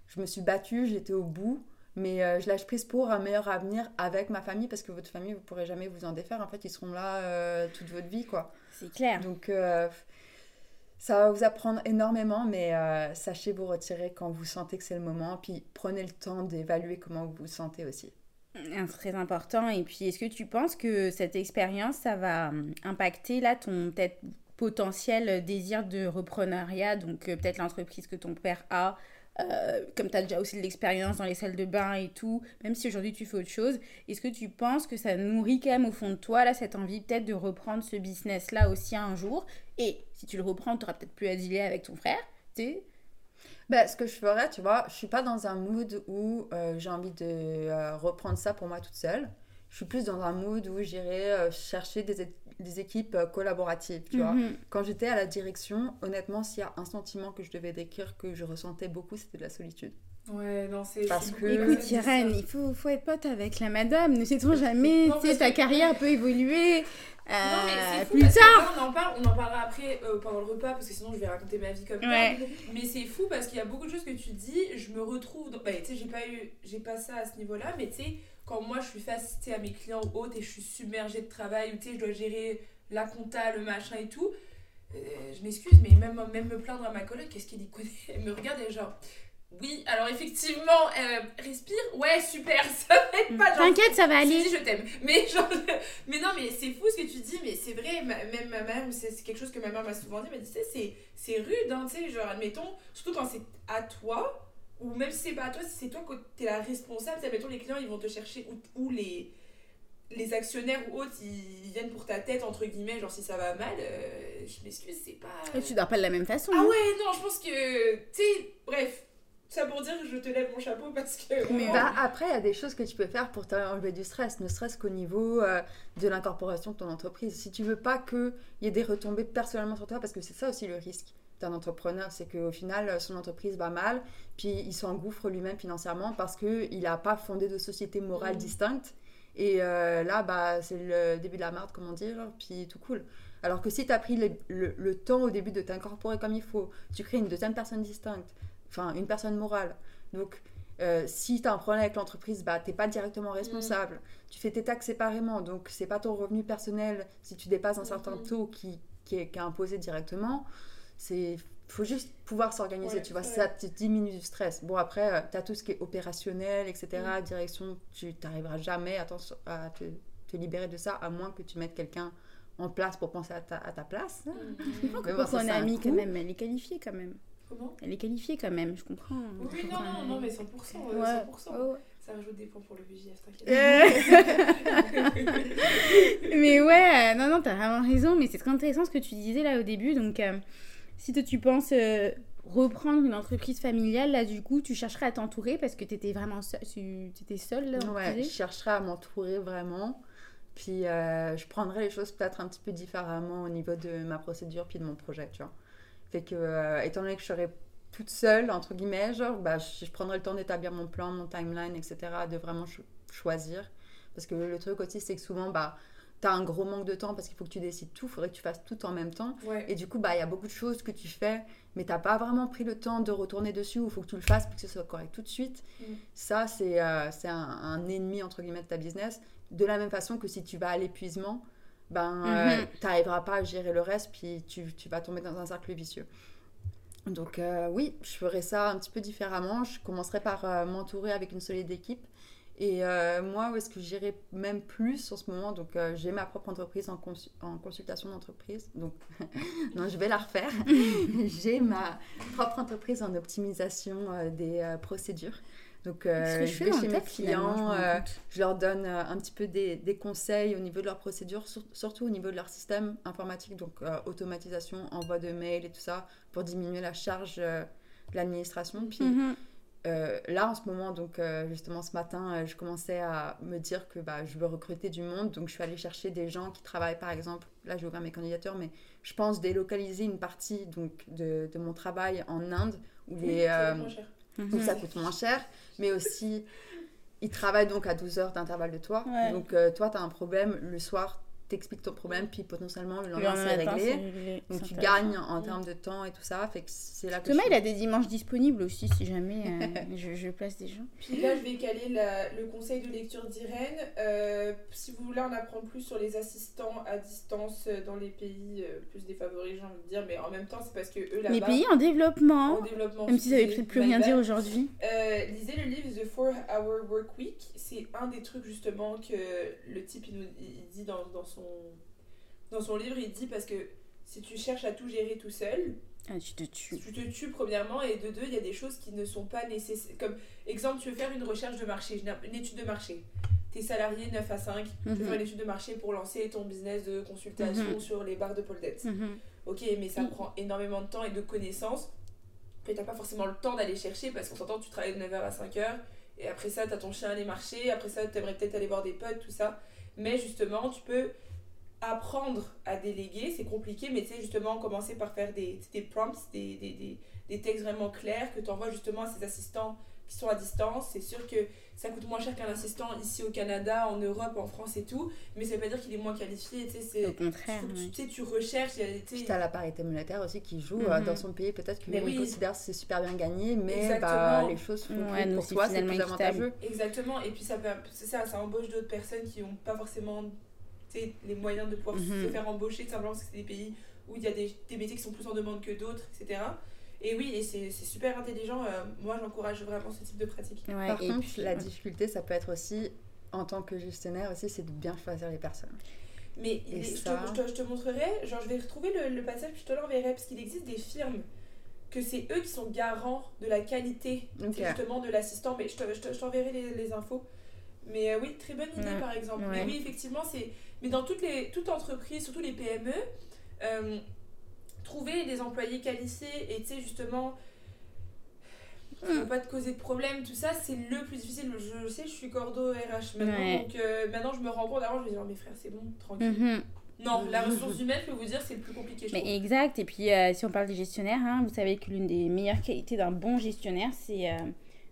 je me suis battue, j'étais au bout, mais euh, je lâche prise pour un meilleur avenir avec ma famille, parce que votre famille, vous pourrez jamais vous en défaire. En fait, ils seront là euh, toute votre vie, quoi. c'est clair. Donc, ça va vous apprendre énormément, mais euh, sachez vous retirer quand vous sentez que c'est le moment, puis prenez le temps d'évaluer comment vous vous sentez aussi. Un- Très important. Et puis, est-ce que tu penses que cette expérience, ça va hum, impacter là ton peut-être potentiel désir de reprenariat, donc euh, peut-être l'entreprise que ton père a, euh, comme tu as déjà aussi de l'expérience dans les salles de bain et tout, même si aujourd'hui tu fais autre chose, est-ce que tu penses que ça nourrit quand même au fond de toi là cette envie peut-être de reprendre ce business-là aussi un jour? Et si tu le reprends, tu n'auras peut-être plus à dealer avec ton frère, tu sais? Ben, ce que je ferais, tu vois, je suis pas dans un mood où euh, j'ai envie de euh, reprendre ça pour moi toute seule. Je suis plus dans un mood où j'irai euh, chercher des, des équipes euh, collaboratives, tu vois. Mhm. Quand j'étais à la direction, honnêtement, s'il y a un sentiment que je devais décrire que je ressentais beaucoup, c'était de la solitude. Ouais, non, c'est. Parce que- Écoute. Irène, il faut, faut être pote avec la madame. Ne sait-on jamais, Non, tu sais, ta que- carrière peut évoluer. Non, mais euh, c'est fou plus tard. là, on en parle, on en parlera après euh, pendant le repas parce que sinon je vais raconter ma vie comme Ouais. ça. Mais c'est fou parce qu'il y a beaucoup de choses que tu dis, je me retrouve. Dans... Bah, tu sais, j'ai pas eu, j'ai pas ça à ce niveau-là, mais tu sais, quand moi je suis face à mes clients ou autres et je suis submergée de travail, ou tu sais, je dois gérer la compta, le machin et tout. euh, je m'excuse, mais même, même me plaindre à ma collègue, qu'est-ce qu'elle y connaît? Elle me regarde et genre, oui, alors effectivement, euh, respire, ouais, super, (laughs) ça va être pas. T'inquiète, ça va aller. dis je t'aime. Mais genre, (laughs) mais non, mais c'est fou ce que tu dis, mais c'est vrai, même ma mère, c'est quelque chose que ma mère m'a souvent dit, elle m'a dit, tu sais, c'est- c'est rude, hein, tu sais, genre, admettons, surtout quand c'est à toi, ou même si c'est pas à toi, si c'est toi que t'es la responsable, tu sais, admettons, les clients, ils vont te chercher, ou, ou les, les actionnaires ou autres, ils viennent pour ta tête, entre guillemets, genre, si ça va mal, euh, je m'excuse, c'est pas... Et tu dors pas de la même façon. Ah hein. ouais, non, je pense que, tu sais, bref, ça pour dire que je te lève mon chapeau parce que... Mais Bah, après, il y a des choses que tu peux faire pour t'enlever du stress, ne serait-ce qu'au niveau euh, de l'incorporation de ton entreprise. Si tu veux pas qu'il y ait des retombées personnellement sur toi, parce que c'est ça aussi le risque d'un entrepreneur, c'est qu'au final, son entreprise va mal, puis il s'engouffre lui-même financièrement parce qu'il n'a pas fondé de société morale Mhm. distincte. Et euh, là, bah, c'est le début de la merde, comment dire, puis tout cool. Alors que si tu as pris le, le- le temps au début de t'incorporer comme il faut, tu crées une deuxième personne distincte, enfin une personne morale. Donc, euh, si tu as un problème avec l'entreprise, bah, tu n'es pas directement responsable. Tu fais tes taxes séparément, donc c'est pas ton revenu personnel. Si tu dépasses un certain Mhm. taux qui, qui, est, qui est imposé directement, c'est faut juste pouvoir s'organiser, Ouais, tu vois, ouais. ça te diminue du stress. Bon, après, tu as tout ce qui est opérationnel, etc., Mm. direction, tu n'arriveras jamais à, te, te libérer de ça, à moins que tu mettes quelqu'un en place pour penser à ta, à ta place. Je Mhm. comprends Mais bon, pourquoi ça, on c'est a un mis coup. quand même. Elle est qualifiée quand même. Comment? Elle est qualifiée quand même, je comprends. Oui, non, non, non, mais 100%, euh, Ouais. 100%. Oh, ouais. Ça rajoute des points pour le VJF, t'inquiète. (laughs) (laughs) mais ouais, euh, non, non, t'as vraiment raison. Mais c'est très intéressant ce que tu disais là au début. Donc, euh, si toi, tu penses euh, reprendre une entreprise familiale, là, du coup, tu chercherais à t'entourer parce que t'étais vraiment seule. Tu étais seule, là, Ouais, je disait chercherai à m'entourer vraiment. Puis euh, je prendrai les choses peut-être un petit peu différemment au niveau de ma procédure puis de mon projet, tu vois. Fait que, euh, étant donné que je serai toute seule, entre guillemets, genre, bah, je, je prendrai le temps d'établir mon plan, mon timeline, etc., de vraiment cho- choisir. Parce que le truc aussi, c'est que souvent, bah, tu as un gros manque de temps parce qu'il faut que tu décides tout, il faudrait que tu fasses tout en même temps. Ouais. Et du coup, bah, il y a beaucoup de choses que tu fais, mais t'as pas vraiment pris le temps de retourner dessus ou il faut que tu le fasses pour que ce soit correct tout de suite. Mm. Ça, c'est euh, un, un ennemi, entre guillemets, de ta business. De la même façon que si tu vas à l'épuisement, ben, euh, Mhm. t'arriveras pas à gérer le reste, puis tu, tu vas tomber dans un cercle vicieux. Donc euh, oui, je ferai ça un petit peu différemment. Je commencerai par euh, m'entourer avec une solide équipe. Et euh, moi, où est-ce que j'irai même plus en ce moment Donc, euh, j'ai ma propre entreprise en, consu- en consultation d'entreprise. Donc, (laughs) non, je vais la refaire. (laughs) j'ai ma propre entreprise en optimisation euh, des procédures. Donc, je je vais chez mes je clients, je leur donne un petit peu des, des conseils au niveau de leurs procédures, sur- surtout au niveau de leur système informatique, donc automatisation, envoi de mails et tout ça, pour diminuer la charge de l'administration. Puis Mhm. Euh, là, en ce moment, donc euh, justement ce matin, euh, je commençais à me dire que bah, je veux recruter du monde. Donc je suis allée chercher des gens qui travaillent, par exemple, là j'ai ouvert mes candidatures, mais je pense délocaliser une partie donc, de, de mon travail en Inde, où, les, ça va euh, moins cher. où ça coûte moins cher, mais aussi ils travaillent donc à 12 heures d'intervalle de toi. Ouais. Donc euh, toi, tu as un problème, le soir, t'expliques ton problème, puis potentiellement le Le lendemain, lendemain c'est réglé. Donc C'est tu gagnes en Mm. termes de temps et tout ça. Fait que c'est là que Thomas, je- il a des dimanches disponibles aussi, si jamais euh, (laughs) je, je place des gens. Puis là, je vais caler la- le conseil de lecture d'Irène. Euh, si vous voulez en apprendre plus sur les assistants à distance euh, dans les pays euh, plus défavorisés, j'ai envie de dire, mais en même temps, c'est parce que eux là-bas, Les pays en développement, en développement, même si ça peut-être plus rien dire aujourd'hui. Euh, lisez le livre The 4 Hour Work Week. C'est un des trucs justement que le type il, nous, il dit dans, dans, son, dans son livre. Il dit parce que si tu cherches à tout gérer tout seul, Ah, tu te tues. tu te tues premièrement et de deux, il y a des choses qui ne sont pas nécessaires. Comme exemple, tu veux faire une recherche de marché, une étude de marché. T'es salarié 9 à 5, tu veux Mhm. faire une étude de marché pour lancer ton business de consultation Mhm. sur les barres de pole dance. Mhm. Ok, mais ça Mm. prend énormément de temps et de connaissances que t'as pas forcément le temps d'aller chercher parce qu'on s'entend, tu travailles de 9h à 5h et après ça, t'as ton chien à aller marcher, après ça, t'aimerais peut-être aller voir des potes, tout ça. Mais justement, tu peux apprendre à déléguer, c'est compliqué, mais tu sais, justement, commencer par faire des, des prompts, des, des, des, des textes vraiment clairs que tu envoies justement à ces assistants qui sont à distance. C'est sûr que ça coûte moins cher qu'un assistant ici au Canada, en Europe, en France et tout, mais ça veut pas dire qu'il est moins qualifié, tu sais, c'est... Au contraire. tu- ouais. tu sais, tu recherches, il y a- tu t'as la parité monétaire aussi qui joue euh, Mhm. dans son pays. Peut-être que lui, oui. considère que c'est super bien gagné, mais bah, les choses font Ouais, pour toi, c'est plus avantageux. Exactement, et puis ça, peut- ça, ça embauche d'autres personnes qui n'ont pas forcément les moyens de pouvoir Mhm. se faire embaucher, tout simplement parce que c'est des pays où il y a des, des métiers qui sont plus en demande que d'autres, etc. Et oui, et c'est super intelligent, euh, moi j'encourage vraiment ce type de pratique. Ouais, Par et contre, puis, la ouais. difficulté, ça peut être aussi, en tant que gestionnaire aussi, c'est de bien choisir les personnes. Mais je, te, je, te, je te montrerai, genre je vais retrouver le, le passage puis je te l'enverrai, parce qu'il existe des firmes que c'est eux qui sont garants de la qualité justement de l'assistant, mais je te- je te- je t'enverrai les, les infos. Mais euh, oui, très bonne idée Ouais. par exemple. Ouais. Mais oui, effectivement, c'est. Mais dans toutes les toute entreprise, surtout les PME, euh, trouver des employés qualifiés et tu sais, justement, qui Mm. vont pas te causer de problème, tout ça, c'est le plus difficile. Je, sais, je suis cordeau RH maintenant, Ouais. donc euh, maintenant je me rends compte. Avant, je me dis, oh, mes frères, c'est bon, tranquille. Mhm. Non, la ressource humaine, je peux vous dire, c'est le plus compliqué, je trouve. Mais exact. Et puis, euh, si on parle des gestionnaires, hein, vous savez que l'une des meilleures qualités d'un bon gestionnaire, c'est euh,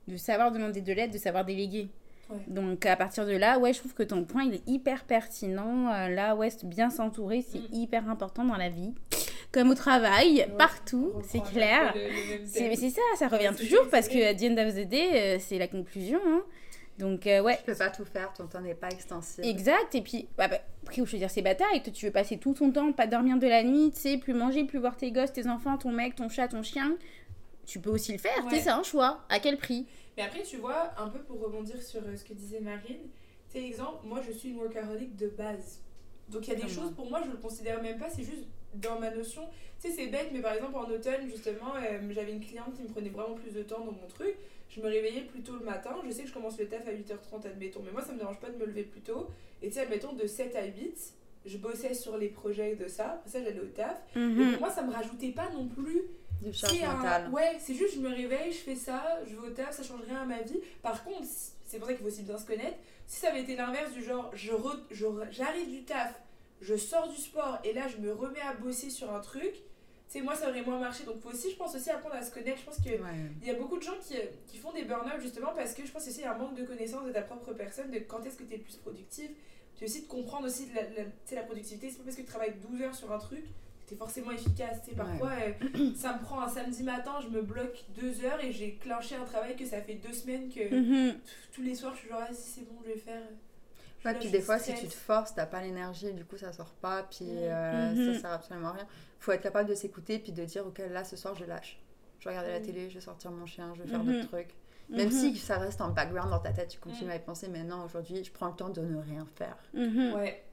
de savoir demander de l'aide, de savoir déléguer. Ouais. Donc, à partir de là, ouais, je trouve que ton point, il est hyper pertinent. Euh, là, ouais, bien s'entourer, c'est Mm. hyper important dans la vie. Comme au travail, Ouais, partout, c'est clair. mais c'est ça, ça revient toujours parce que à the end of the day, euh, c'est la conclusion. hein. Donc, euh, ouais, Tu peux pas tout faire, ton temps n'est pas extensible. Exact, et puis, bah, bah, après, je veux dire, c'est bataille. Toi, tu veux passer tout ton temps, pas dormir de la nuit, tu sais, plus manger, plus voir tes gosses, tes enfants, ton mec, ton chat, ton chien. Tu peux aussi le faire, tu sais, Ouais. c'est un choix. À quel prix? Mais après, tu vois, un peu pour rebondir sur euh, ce que disait Marine, tu sais, exemple, moi je suis une workaholic de base. Donc il y a des choses, pour moi, je le considère même pas, c'est juste dans ma notion. Tu sais, c'est bête, mais par exemple, en automne, justement, euh, j'avais une cliente qui me prenait vraiment plus de temps dans mon truc. Je me réveillais plus tôt le matin. Je sais que je commence le taf à 8h30, admettons. Mais moi, ça me dérange pas de me lever plus tôt. Et tu sais, admettons, de 7 à 8, je bossais sur les projets de ça. Après ça, j'allais au taf. Et Mhm. pour moi, ça me rajoutait pas non plus Du charge c'est un- mentale. Ouais, c'est juste je me réveille, je fais ça, je vais au taf, ça change rien à ma vie. Par contre, c'est pour ça qu'il faut aussi bien se connaître. Si ça avait été l'inverse du genre, je re- je re- j'arrive du taf, je sors du sport et là je me remets à bosser sur un truc, c'est moi ça aurait moins marché. Donc faut aussi, je pense aussi apprendre à se connaître. Je pense que Ouais. il y a beaucoup de gens qui, qui font des burn-out justement parce que je pense aussi il y a un manque de connaissance de ta propre personne, de quand est-ce que tu es le plus productif, c'est aussi de comprendre aussi la, la, tu sais, la productivité. C'est pas parce que tu travailles 12 heures sur un truc que tu es forcément efficace. Tu sais, parfois, euh, ça me prend un samedi matin, je me bloque 2 heures et j'ai clenché un travail que ça fait 2 semaines que Mhm. tous les soirs, je suis genre, ah, si c'est bon, je vais faire. Je suis Ouais, là, puis des fois, si tu te forces, t'as pas l'énergie, du coup, ça sort pas, puis euh, Mhm. ça sert absolument à rien. Faut être capable de s'écouter, puis de dire, ok, là, ce soir, je lâche. Je vais regarder la télé, je vais sortir mon chien, je vais faire Mhm. d'autres trucs. Même Mhm. si ça reste en background dans ta tête, tu continues Mhm. à y penser, mais non, aujourd'hui, je prends le temps de ne rien faire. Ouais.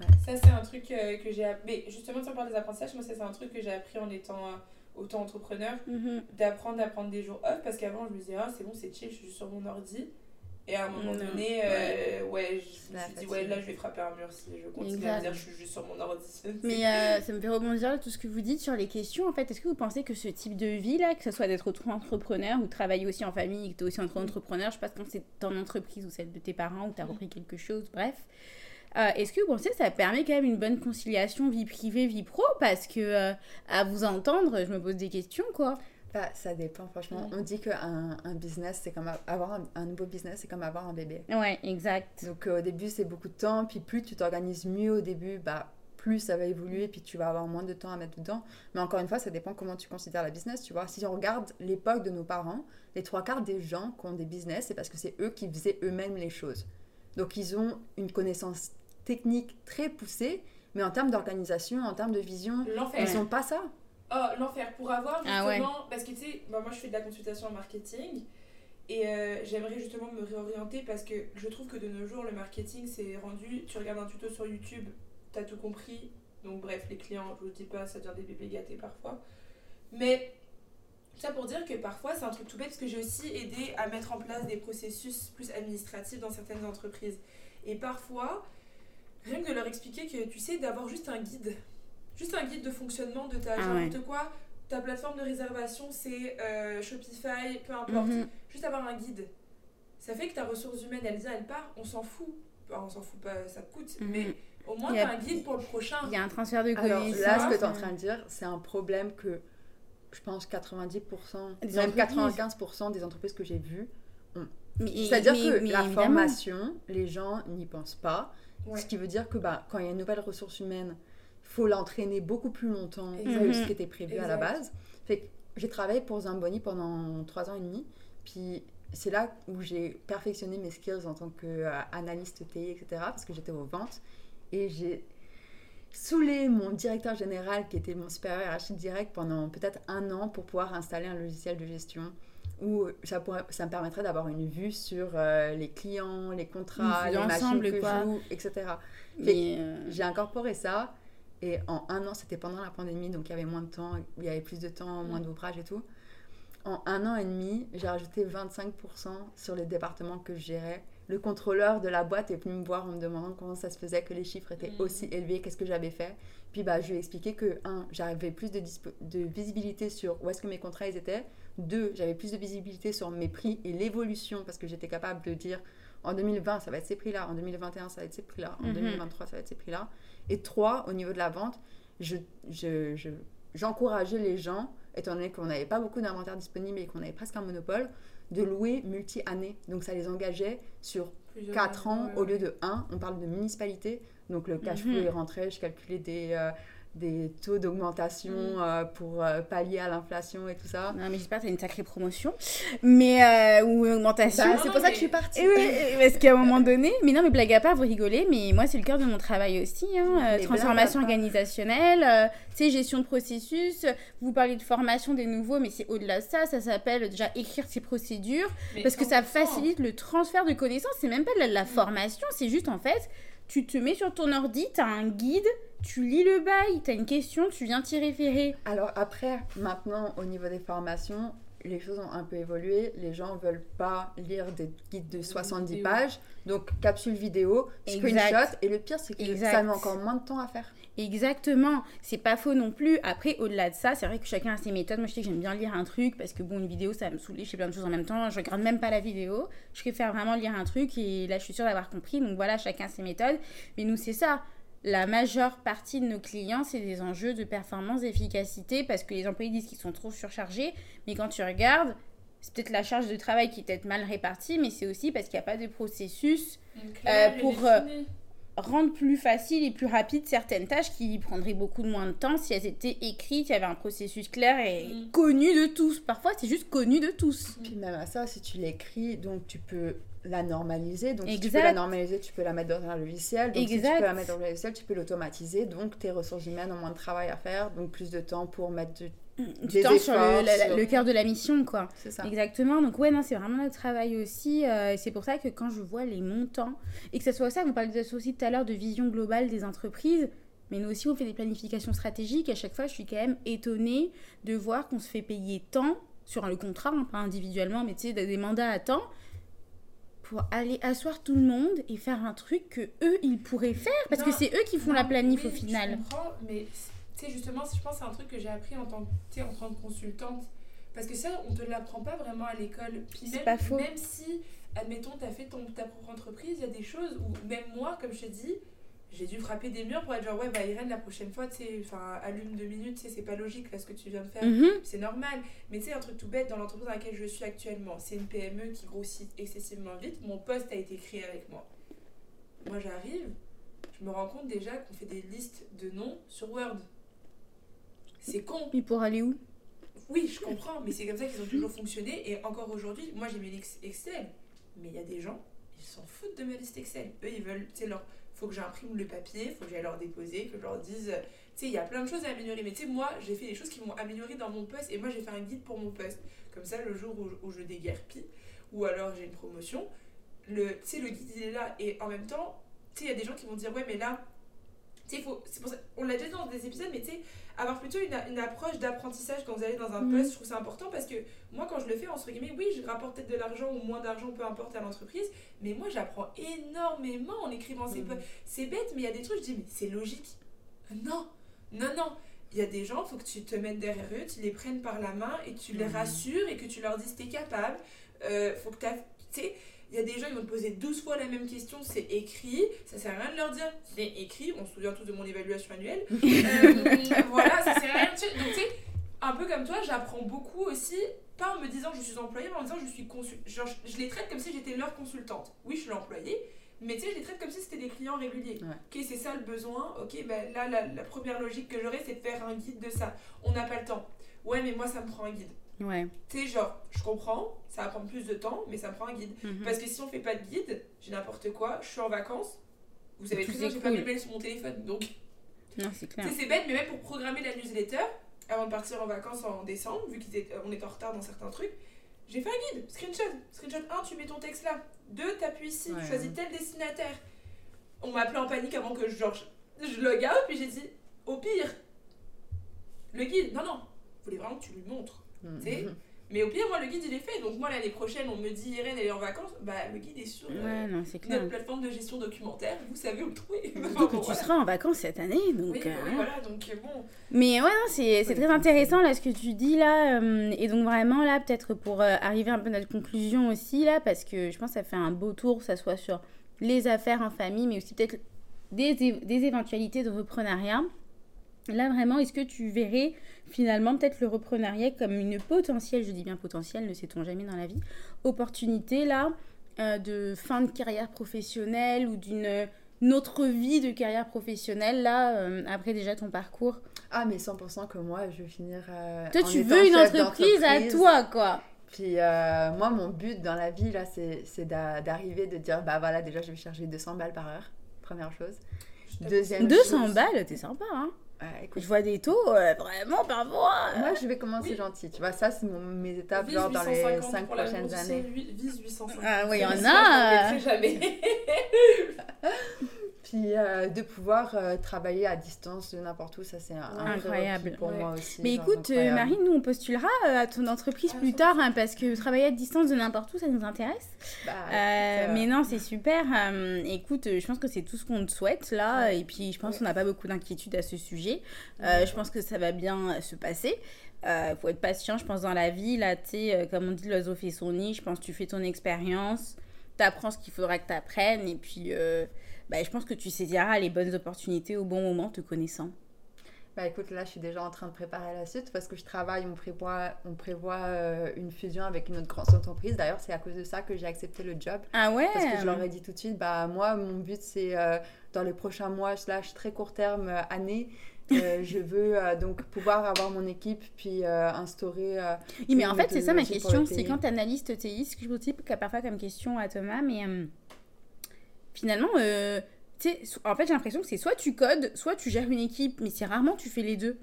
Ouais. Ça, c'est un truc euh, que j'ai appris. Justement, sans parler des apprentissages, moi, ça, c'est un truc que j'ai appris en étant euh, auto-entrepreneur. Mhm. D'apprendre à prendre des jours off parce qu'avant, je me disais, ah, c'est bon, c'est chill, je suis juste sur mon ordi. Et à un moment Non. donné, euh, ouais, je me suis dit, ouais, là, je vais frapper un mur si je continue Exact. à me dire, je suis juste sur mon ordi. (laughs) Mais euh, ça me fait rebondir tout ce que vous dites sur les questions. En fait, est-ce que vous pensez que ce type de vie là, que ce soit d'être auto-entrepreneur ou travailler aussi en famille, et que tu es aussi auto-entrepreneur, je sais pas quand c'est ton entreprise ou celle de tes parents ou tu as repris quelque chose, bref. Euh, est-ce que vous pensez que ça permet quand même une bonne conciliation vie privée, vie pro? Parce que euh, à vous entendre, je me pose des questions quoi. Bah, ça dépend, franchement. On dit qu'un un business, c'est comme avoir un, un nouveau business, c'est comme avoir un bébé. Ouais, exact. Donc euh, au début, c'est beaucoup de temps, puis plus tu t'organises mieux au début, bah, plus ça va évoluer, puis tu vas avoir moins de temps à mettre dedans. Mais encore une fois, ça dépend comment tu considères la business, tu vois. Si on regarde l'époque de nos parents, les trois quarts des gens qui ont des business, c'est parce que c'est eux qui faisaient eux-mêmes les choses. Donc ils ont une connaissance technique très poussée, mais en termes d'organisation, en termes de vision, L'enfer. ils n'ont pas ça. Oh, l'enfer. Pour avoir Ah ouais. justement. Parce que tu sais, bah, moi je fais de la consultation en marketing. Et euh, j'aimerais justement me réorienter parce que je trouve que de nos jours, le marketing c'est rendu. Tu regardes un tuto sur YouTube, t'as tout compris. Donc, bref, les clients, je vous dis pas, ça devient des bébés gâtés parfois. Mais ça pour dire que parfois c'est un truc tout bête parce que j'ai aussi aidé à mettre en place des processus plus administratifs dans certaines entreprises. Et parfois, rien que de leur expliquer que tu sais, d'avoir juste un guide, juste un guide de fonctionnement de ta Ah n'importe quoi, ta plateforme de réservation c'est euh, Shopify, peu importe, Mhm. juste avoir un guide. Ça fait que ta ressource humaine elle vient, elle part, on s'en fout. Enfin, on s'en fout pas, ça te coûte, Mhm. mais au moins Il y a- t'as un guide pour le prochain. Il y a un transfert de connaissances. là, ce que tu es en train de dire, c'est un problème que je pense 90%, Des même entreprises. 95% des entreprises que j'ai vues mais- C'est-à-dire que mais la évidemment. formation, les gens n'y pensent pas. Ouais. Ce qui veut dire que bah, quand il y a une nouvelle ressource humaine, il faut l'entraîner beaucoup plus longtemps Exact. que ce qui était prévu à la base. Fait que j'ai travaillé pour Zamboni pendant trois ans et demi. Puis c'est là où j'ai perfectionné mes skills en tant qu'analyste TI, etc. Parce que j'étais aux ventes. Et j'ai saoulé mon directeur général, qui était mon supérieur hiérarchique direct, pendant peut-être un an pour pouvoir installer un logiciel de gestion où ça, pourrait, ça me permettrait d'avoir une vue sur euh, les clients, les contrats, les machines que quoi. je joue, etc. Euh, J'ai incorporé ça et en un an, c'était pendant la pandémie, donc il y avait moins de temps, il y avait plus de temps, moins d'ouvrage et tout. En un an et demi, j'ai rajouté 25% sur les départements que je gérais. Le contrôleur de la boîte est venu me voir en me demandant comment ça se faisait que les chiffres étaient Mhm. aussi élevés, qu'est-ce que j'avais fait. Puis bah, je lui ai expliqué que, un, j'avais plus de, de visibilité sur où est-ce que mes contrats ils étaient. Deux, j'avais plus de visibilité sur mes prix et l'évolution parce que j'étais capable de dire en 2020 ça va être ces prix-là, en 2021 ça va être ces prix-là, en Mhm. 2023 ça va être ces prix-là. Et trois, au niveau de la vente, je, je, je- j'encourageais les gens, étant donné qu'on n'avait pas beaucoup d'inventaire disponible et qu'on avait presque un monopole, de louer multi-années. Donc ça les engageait sur Plusieurs 4 ans au lieu de 1. On parle de municipalité. Donc le cash flow Mhm. il rentrait, je calculais des, euh, des taux d'augmentation Mhm. euh, pour euh, pallier à l'inflation et tout ça. Non, mais j'espère que t'as une sacrée promotion. Mais, euh, ou augmentation. Bah, c'est pour ça que je suis partie. Et oui, parce qu'à un moment donné, mais non, mais blague à part, vous rigolez, mais moi, c'est le cœur de mon travail aussi. Hein, Mais transformation organisationnelle, tu sais, gestion de processus. Vous parlez de formation des nouveaux, mais c'est au-delà de ça. Ça s'appelle déjà écrire ses procédures. Mais Parce que ça 100%. facilite le transfert de connaissances. C'est même pas de la, de la formation, c'est juste en fait, tu te mets sur ton ordi, t'as un guide, tu lis le bail, t'as une question, tu viens t'y référer. Alors après, maintenant, au niveau des formations, les choses ont un peu évolué. Les gens veulent pas lire des guides de 70 vidéos. pages. Donc, capsule vidéo, Exact. screenshot. Et le pire, c'est que Exact. ça met encore moins de temps à faire. Exactement, c'est pas faux non plus. Après, au-delà de ça, c'est vrai que chacun a ses méthodes. Moi, je sais que j'aime bien lire un truc parce que bon, une vidéo, ça va me saouler, je fais plein de choses en même temps. Je regarde même pas la vidéo. Je préfère vraiment lire un truc et là, je suis sûre d'avoir compris. Donc voilà, chacun ses méthodes. Mais nous, c'est ça. La majeure partie de nos clients, c'est des enjeux de performance, d'efficacité parce que les employés disent qu'ils sont trop surchargés. Mais quand tu regardes, c'est peut-être la charge de travail qui est peut-être mal répartie, mais c'est aussi parce qu'il n'y a pas de processus Euh, pour, défini. rendre plus facile et plus rapide certaines tâches qui prendraient beaucoup de moins de temps si elles étaient écrites, il y avait un processus clair et Mm. connu de tous. Parfois, c'est juste connu de tous. Puis même à ça, si tu l'écris, donc tu peux la normaliser. Donc si tu Exact. peux la normaliser, tu peux la mettre dans un logiciel. Donc si tu Exact. peux la mettre dans un logiciel, tu peux l'automatiser. Donc tes ressources humaines ont moins de travail à faire, donc plus de temps pour mettre du... Du Des temps sur le, efforts, la- la- sur- le cœur de la mission, quoi. C'est ça. Exactement. Donc, ouais, non, c'est vraiment notre travail aussi. euh, et c'est pour ça que quand je vois les montants, et que ce soit ça, vous parliez aussi tout à l'heure de vision globale des entreprises, mais nous aussi, on fait des planifications stratégiques. À chaque fois, je suis quand même étonnée de voir qu'on se fait payer tant sur le contrat, hein, pas individuellement, mais tu sais, des mandats à temps, pour aller asseoir tout le monde et faire un truc que eux, ils pourraient faire. Parce Non, que c'est eux qui font la planif oui, au final. Je comprends, mais tu sais, justement, je pense c'est un truc que j'ai appris en tant, que- en tant que consultante. Parce que ça, on te l'apprend pas vraiment à l'école. Puis C'est même, pas faux. même si, admettons, tu as fait ton, ta propre entreprise, il y a des choses où, même moi, comme je te dis, j'ai dû frapper des murs pour être genre, ouais, bah Irène, la prochaine fois, tu sais, enfin, allume deux minutes, tu sais, c'est pas logique là ce que tu viens de faire. Mhm. C'est normal. Mais tu sais, un truc tout bête dans l'entreprise dans laquelle je suis actuellement, c'est une PME qui grossit excessivement vite. Mon poste a été créé avec moi. Moi, j'arrive, je me rends compte déjà qu'on fait des listes de noms sur Word. C'est con. Mais pour aller où? Oui, je comprends, mais c'est comme ça qu'ils ont toujours fonctionné. Et encore aujourd'hui, moi j'ai mis Excel, mais il y a des gens, ils s'en foutent de ma liste Excel. Eux, ils veulent, tu sais, leur. Faut que j'imprime le papier, faut que j'aille leur déposer, que je leur dise. Tu sais, il y a plein de choses à améliorer. Mais tu sais, moi, j'ai fait des choses qui m'ont amélioré dans mon poste. Et moi, j'ai fait un guide pour mon poste. Comme ça, le jour où, où je déguerpis, ou alors j'ai une promotion, le, tu sais, le guide, il est là. Et en même temps, tu sais, il y a des gens qui vont dire, ouais, mais là, faut- c'est pour ça, on l'a déjà dit dans des épisodes, mais tu sais, avoir plutôt une, une approche d'apprentissage quand vous allez dans un Mhm. poste, je trouve ça important parce que moi, quand je le fais, entre guillemets, oui, je rapporte peut-être de l'argent ou moins d'argent, peu importe à l'entreprise, mais moi, j'apprends énormément en écrivant ces Mhm. postes. C'est bête, mais il y a des trucs, je dis, mais c'est logique. Non, non, non. Il y a des gens, il faut que tu te mettes derrière eux, tu les prennes par la main et tu les Mhm. rassures et que tu leur dises t'es capable. Euh, faut que tu sais, il y a des gens, ils vont te poser 12 fois la même question, c'est écrit, ça sert à rien de leur dire c'est écrit, on se souvient tous de mon évaluation annuelle. (laughs) Euh, voilà, ça sert à rien. de dire- Donc, tu sais, un peu comme toi, j'apprends beaucoup aussi, pas en me disant je suis employée, mais en me disant je suis consultante. Genre, je, je les traite comme si j'étais leur consultante. Oui, je suis l'employée, mais tu sais, je les traite comme si c'était des clients réguliers. Ouais. Ok, c'est ça le besoin. Ok, ben là, la, la première logique que j'aurais, c'est de faire un guide de ça. On n'a pas le temps. Ouais, mais moi, ça me prend un guide. Ouais. Tu sais, genre, je comprends, ça va prendre plus de temps, mais ça me prend un guide. Mhm. Parce que si on fait pas de guide, j'ai n'importe quoi, je suis en vacances. Vous savez très bien, c'est j'ai pas mes mails sur mon téléphone. Donc, Non, c'est clair. c'est bête, mais même pour programmer la newsletter, avant de partir en vacances en décembre, vu qu'on est, on est en retard dans certains trucs, j'ai fait un guide, screenshot. Screenshot 1, tu mets ton texte là. 2, t'appuies ici, Ouais. choisis tel destinataire. On m'a appelé en panique avant que je, genre, je, je log out, puis j'ai dit, au pire, le guide, non, non, je voulais vraiment que tu lui montres. Mhm. sais, Mais au pire, moi, le guide, il est fait. Donc, moi, l'année prochaine, on me dit, Irène, elle est en vacances. Bah, le guide est sur euh, Ouais, non, c'est clair. notre plateforme de gestion documentaire. Vous savez où le trouver. Surtout (laughs) que tu Voilà. seras en vacances cette année, donc. Oui, euh, oui, voilà. Donc, euh, bon. Mais ouais, non, c'est très intéressant là ce que tu dis là. euh, et donc vraiment là, peut-être pour euh, arriver un peu à notre conclusion aussi là, parce que je pense que ça fait un beau tour, que ça soit sur les affaires en famille, mais aussi peut-être des, des éventualités de reprenariat. Là vraiment, est-ce que tu verrais finalement peut-être le reprenariat comme une potentielle, je dis bien potentielle, ne sait-on jamais dans la vie, opportunité là euh, de fin de carrière professionnelle ou d'une une autre vie de carrière professionnelle là euh, après déjà ton parcours? Ah, mais 100% que moi, je vais finir. euh, toi, en tu étant veux une entreprise à toi, quoi. Puis euh, moi, mon but dans la vie, là, c'est c'est d'a- d'arriver, de dire, bah voilà, déjà, je vais charger 200 balles par heure, première chose. Deuxième 200 chose- balles, t'es sympa, hein. Ouais, écoute, Je vois des taux, euh, vraiment, parfois. euh, moi, je vais commencer Oui. gentil, tu vois, ça, c'est mon- mes étapes, Vise genre, dans les 850 5 pour la prochaines années. Vise 850. Ah oui, il y en a. Je ne jamais. (laughs) Puis euh, de pouvoir euh, travailler à distance de n'importe où, ça, c'est un, un Incroyable. pour Ouais. moi aussi. Mais écoute, euh. Marine, nous, on postulera euh, à ton entreprise Ah, plus tard, hein, parce que travailler à distance de n'importe où, ça nous intéresse. Bah, mais non, c'est super. Écoute, je pense que c'est tout ce qu'on te souhaite là. Ouais. Et puis, je pense Ouais. qu'on n'a pas beaucoup d'inquiétude à ce sujet. Je pense que ça va bien se passer. Euh, faut être patient, je pense, dans la vie. Là, tu sais, comme on dit, l'oiseau fait son nid. Je pense que tu fais ton expérience. Tu apprends ce qu'il faudra que tu apprennes. Et puis, bah, je pense que tu saisiras les bonnes opportunités au bon moment, te connaissant. Bah écoute, là, je suis déjà en train de préparer la suite parce que je travaille, on prévoit, on prévoit euh, une fusion avec une autre grande entreprise. D'ailleurs, c'est à cause de ça que j'ai accepté le job. Ah ouais? Parce que je leur ai dit tout de suite, bah moi, mon but, c'est euh, dans les prochains mois, slash très court terme, euh, années, euh, (laughs) je veux euh, donc pouvoir avoir mon équipe puis euh, instaurer. Oui, mais en fait, c'est ça ma question. C'est quand tu analyses TI, ce que je vous dis parfois comme question à Thomas, mais finalement, euh, tu sais, so- en fait, j'ai l'impression que c'est soit tu codes, soit tu gères une équipe, mais c'est rarement tu fais les deux.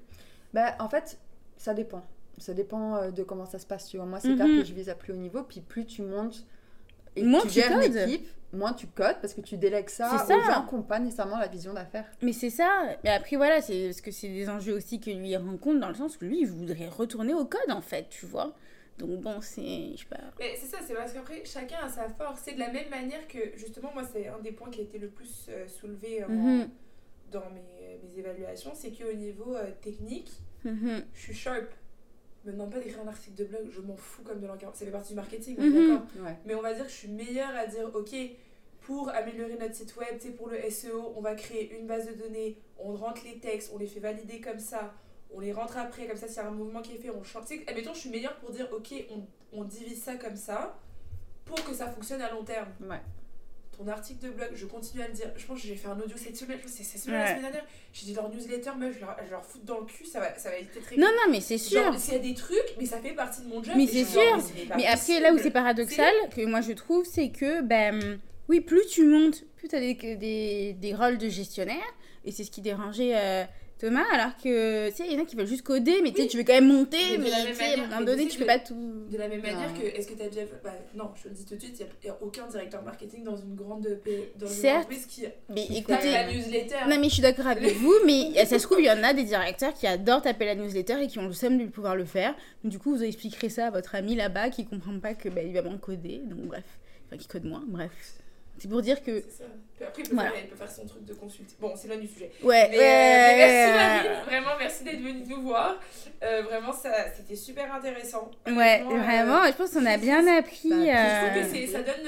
Bah, en fait, ça dépend. Ça dépend euh, de comment ça se passe. Tu vois. Moi, c'est Mhm. clair que je vise à plus haut niveau. Puis plus tu montes et Moins tu tu gères codes. l'équipe, moins tu codes parce que tu délègues ça, C'est aux ça. gens qui n'ont pas nécessairement la vision d'affaires. Mais c'est ça. Mais après, voilà, c'est parce que c'est des enjeux aussi que lui rencontre dans le sens que lui, il voudrait retourner au code, en fait, tu vois. Donc bon, c'est. Je sais pas. Mais c'est ça, c'est parce qu'après, chacun a sa force. C'est de la même manière que, justement, moi, c'est un des points qui a été le plus euh, soulevé en- Mhm. dans mes, mes évaluations, c'est qu'au niveau euh, technique, Mhm. je suis sharp. Me demande pas d'écrire un article de blog, je m'en fous comme de l'encart. Ça fait partie du marketing, Mhm. d'accord. Ouais. Mais on va dire que je suis meilleure à dire, ok, pour améliorer notre site web, tu sais, pour le SEO, on va créer une base de données, on rentre les textes, on les fait valider comme ça, on les rentre après, comme ça, s'il y a un mouvement qui est fait, on change. Tu sais, admettons, je suis meilleure pour dire, ok, on, on divise ça comme ça, pour que ça fonctionne à long terme. Ouais. Ton article de blog, je continue à le dire. Je pense que j'ai fait un audio cette semaine, c'est cette semaine, Ouais. la semaine dernière. J'ai dit leur newsletter, meuf, je leur, je leur foutre dans le cul, ça va, ça va être très Non, non, mais c'est sûr. S'il y a des trucs, mais ça fait partie de mon job. Mais c'est genre, sûr. mais Mais après, là où c'est paradoxal, que moi je trouve, c'est que, ben, oui, plus tu montes, plus tu as des, des, des rôles de gestionnaire. Et c'est ce qui dérangeait euh, Thomas, alors que, tu sais, il y en a qui veulent juste coder, mais tu sais, Oui. tu veux quand même monter, Mais tu sais, à un moment donné, tu peux pas tout. De la même manière Non. que, est-ce que tu as déjà. Bah, non, je te le dis tout de suite, il n'y a, aucun directeur marketing dans une grande dans une Certes. entreprise qui Mais écoutez. la newsletter. Non, mais je suis d'accord avec (laughs) vous, mais ça se trouve, il y en a des directeurs qui adorent taper la newsletter et qui ont le seum de pouvoir le faire. Du coup, vous expliquerez ça à votre ami là-bas qui comprend pas que bah, il va moins coder. Donc, bref. Enfin, qui code moins, bref. C'est pour dire que. C'est ça. Puis après, il peut, Voilà. faire, il peut faire son truc de consulte. Bon, c'est loin du sujet. Ouais, Mais, ouais. euh, mais merci Marine, vraiment merci d'être venue nous voir. Euh, vraiment, ça, c'était super intéressant. Ouais, euh, vraiment, je pense qu'on a bien appris Bah, je trouve que ça donne.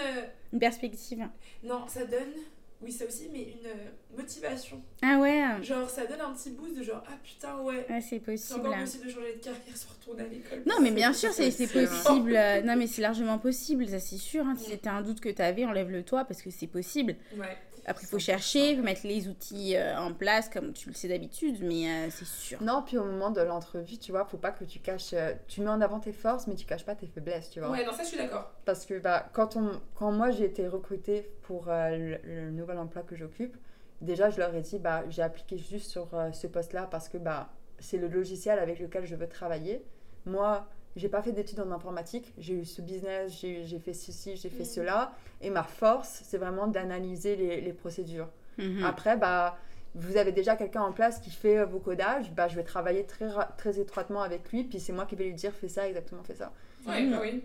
une perspective. non, ça donne. Oui, ça aussi, mais une euh, motivation. Ah ouais, Genre, ça donne un petit boost de genre, ah putain, ouais. ouais c'est C'est possible. encore possible de changer de carrière sans retourner à l'école. Non, mais bien sûr, c'est c'est C'est possible. Euh, Non, mais c'est largement possible, ça c'est sûr. hein. Si c'était un doute que tu avais, enlève-le toi parce que c'est possible. Ouais. Après, il faut 100%. chercher, il faut mettre les outils euh, en place comme tu le sais d'habitude, mais euh, c'est sûr. Non, puis au moment de l'entrevue, tu vois, faut pas que tu caches. euh, tu mets en avant tes forces, mais tu caches pas tes faiblesses, tu vois. Ouais, non, ça, je suis d'accord. Parce que bah, quand, on, quand moi j'ai été recrutée pour euh, le, le nouvel emploi que j'occupe, déjà je leur ai dit bah, j'ai appliqué juste sur euh, ce poste-là parce que bah, c'est le logiciel avec lequel je veux travailler. Moi, j'ai pas fait d'études en informatique, j'ai eu ce business, j'ai fait ceci, j'ai fait Mhm. cela. Et ma force, c'est vraiment d'analyser les, les procédures. Mhm. Après, bah, vous avez déjà quelqu'un en place qui fait euh, vos codages, bah, je vais travailler très, très étroitement avec lui, puis c'est moi qui vais lui dire fais ça, exactement, fais ça. Ouais, Mm. bah oui.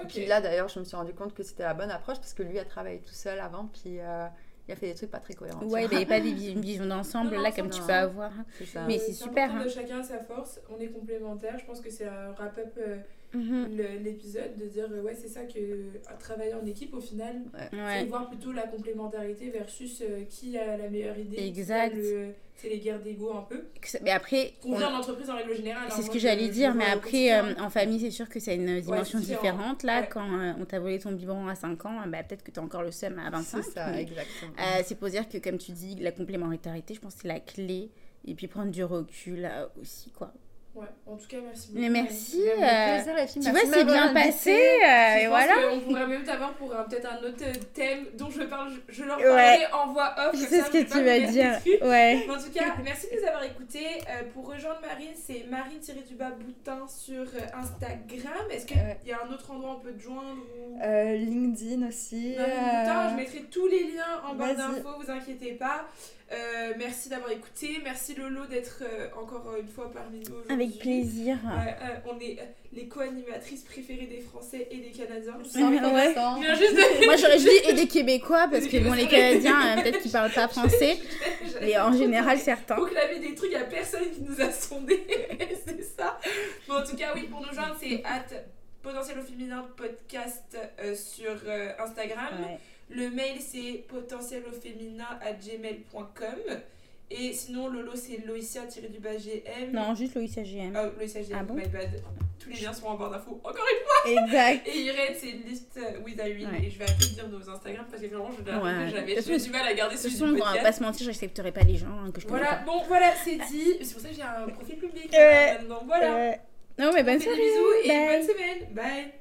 Ok. Puis là, d'ailleurs, je me suis rendu compte que c'était la bonne approche parce que lui a travaillé tout seul avant, puis euh, il a fait des trucs pas très cohérents. Ouais, il n'y avait pas des (laughs) une vision d'ensemble là comme tu non. peux avoir. Ça. Mais c'est super, important hein. de chacun sa force, on est complémentaires. Je pense que c'est un wrap-up euh, Mhm. l'épisode de dire euh, ouais, c'est ça que à travailler en équipe au final, c'est Ouais. voir plutôt la complémentarité versus euh, qui a la meilleure idée. Exact. le- C'est les guerres d'ego un peu. Mais après, Qu'on on- vit en entreprise en règle générale. hein. c'est ce Moi, que j'allais dire, mais après, euh, en famille, c'est sûr que c'est une dimension différent. différente. Là, Ouais. quand euh, on t'a volé ton biberon à 5 ans, bah, peut-être que tu as encore le seum à 25. C'est ça, mais, exactement. euh, c'est pour dire que, comme tu dis, la complémentarité, je pense que c'est la clé. Et puis prendre du recul euh, aussi, quoi. Ouais, en tout cas, merci beaucoup. Mais merci. Euh, Plaisir, les filles, tu merci vois, c'est bien passé. euh, Je et pense voilà. qu'on pourrait même t'avoir pour euh, peut-être un autre euh, thème dont je parle, je, je leur Ouais. parlerai en voix off. Je sais ça, ce que tu vas dire. Ouais. Mais en tout cas, merci de nous avoir écoutés. Euh, pour rejoindre Marine, c'est Marine-du-bas Boutin sur Instagram. Est-ce qu'il Ouais. y a un autre endroit où on peut te joindre ou... Euh, LinkedIn aussi. Marine euh, Boutin, je mettrai tous les liens en barre d'infos, vous inquiétez pas. Euh, merci d'avoir écouté. Merci Lolo d'être euh, encore une fois parmi nous aujourd'hui. Avec plaisir. Euh, on est euh, les co-animatrices préférées des Français et des Canadiens. Sans Ouais. juste de- Moi, j'aurais dit et des Québécois, parce que bon, les Canadiens, euh, peut-être qu'ils parlent pas français. (laughs) Mais en général, certains. proclamer des trucs à personne qui nous a sondés. (laughs) c'est ça. Bon, en tout cas, oui, pour nous joindre, c'est at potentiel au féminin podcast euh, sur euh, Instagram. Ouais. Le mail, c'est potentiel au féminin at gmail.com. Et sinon, Lolo, c'est Loïcia tiré du bas GM. Non, juste Loïcia GM. Oh, Loïcia GM, Ah bon my bad. Tous les liens sont en barre d'infos. Encore une Exact. fois. Et Irène, c'est une liste euh, with Irene. Ouais. Et je vais arrêter de dire nos Instagram parce que vraiment, je l'ai Ouais. jamais. J'ai du mal à garder De celui façon, du on va pas podcast. se mentir, j'accepterai pas les gens hein, que je Voilà, bon, voilà, c'est dit. C'est pour ça que j'ai un profil public. Maintenant, voilà. Euh, Non, mais bonne des soirée. bisous et Bye. bonne semaine. Bye.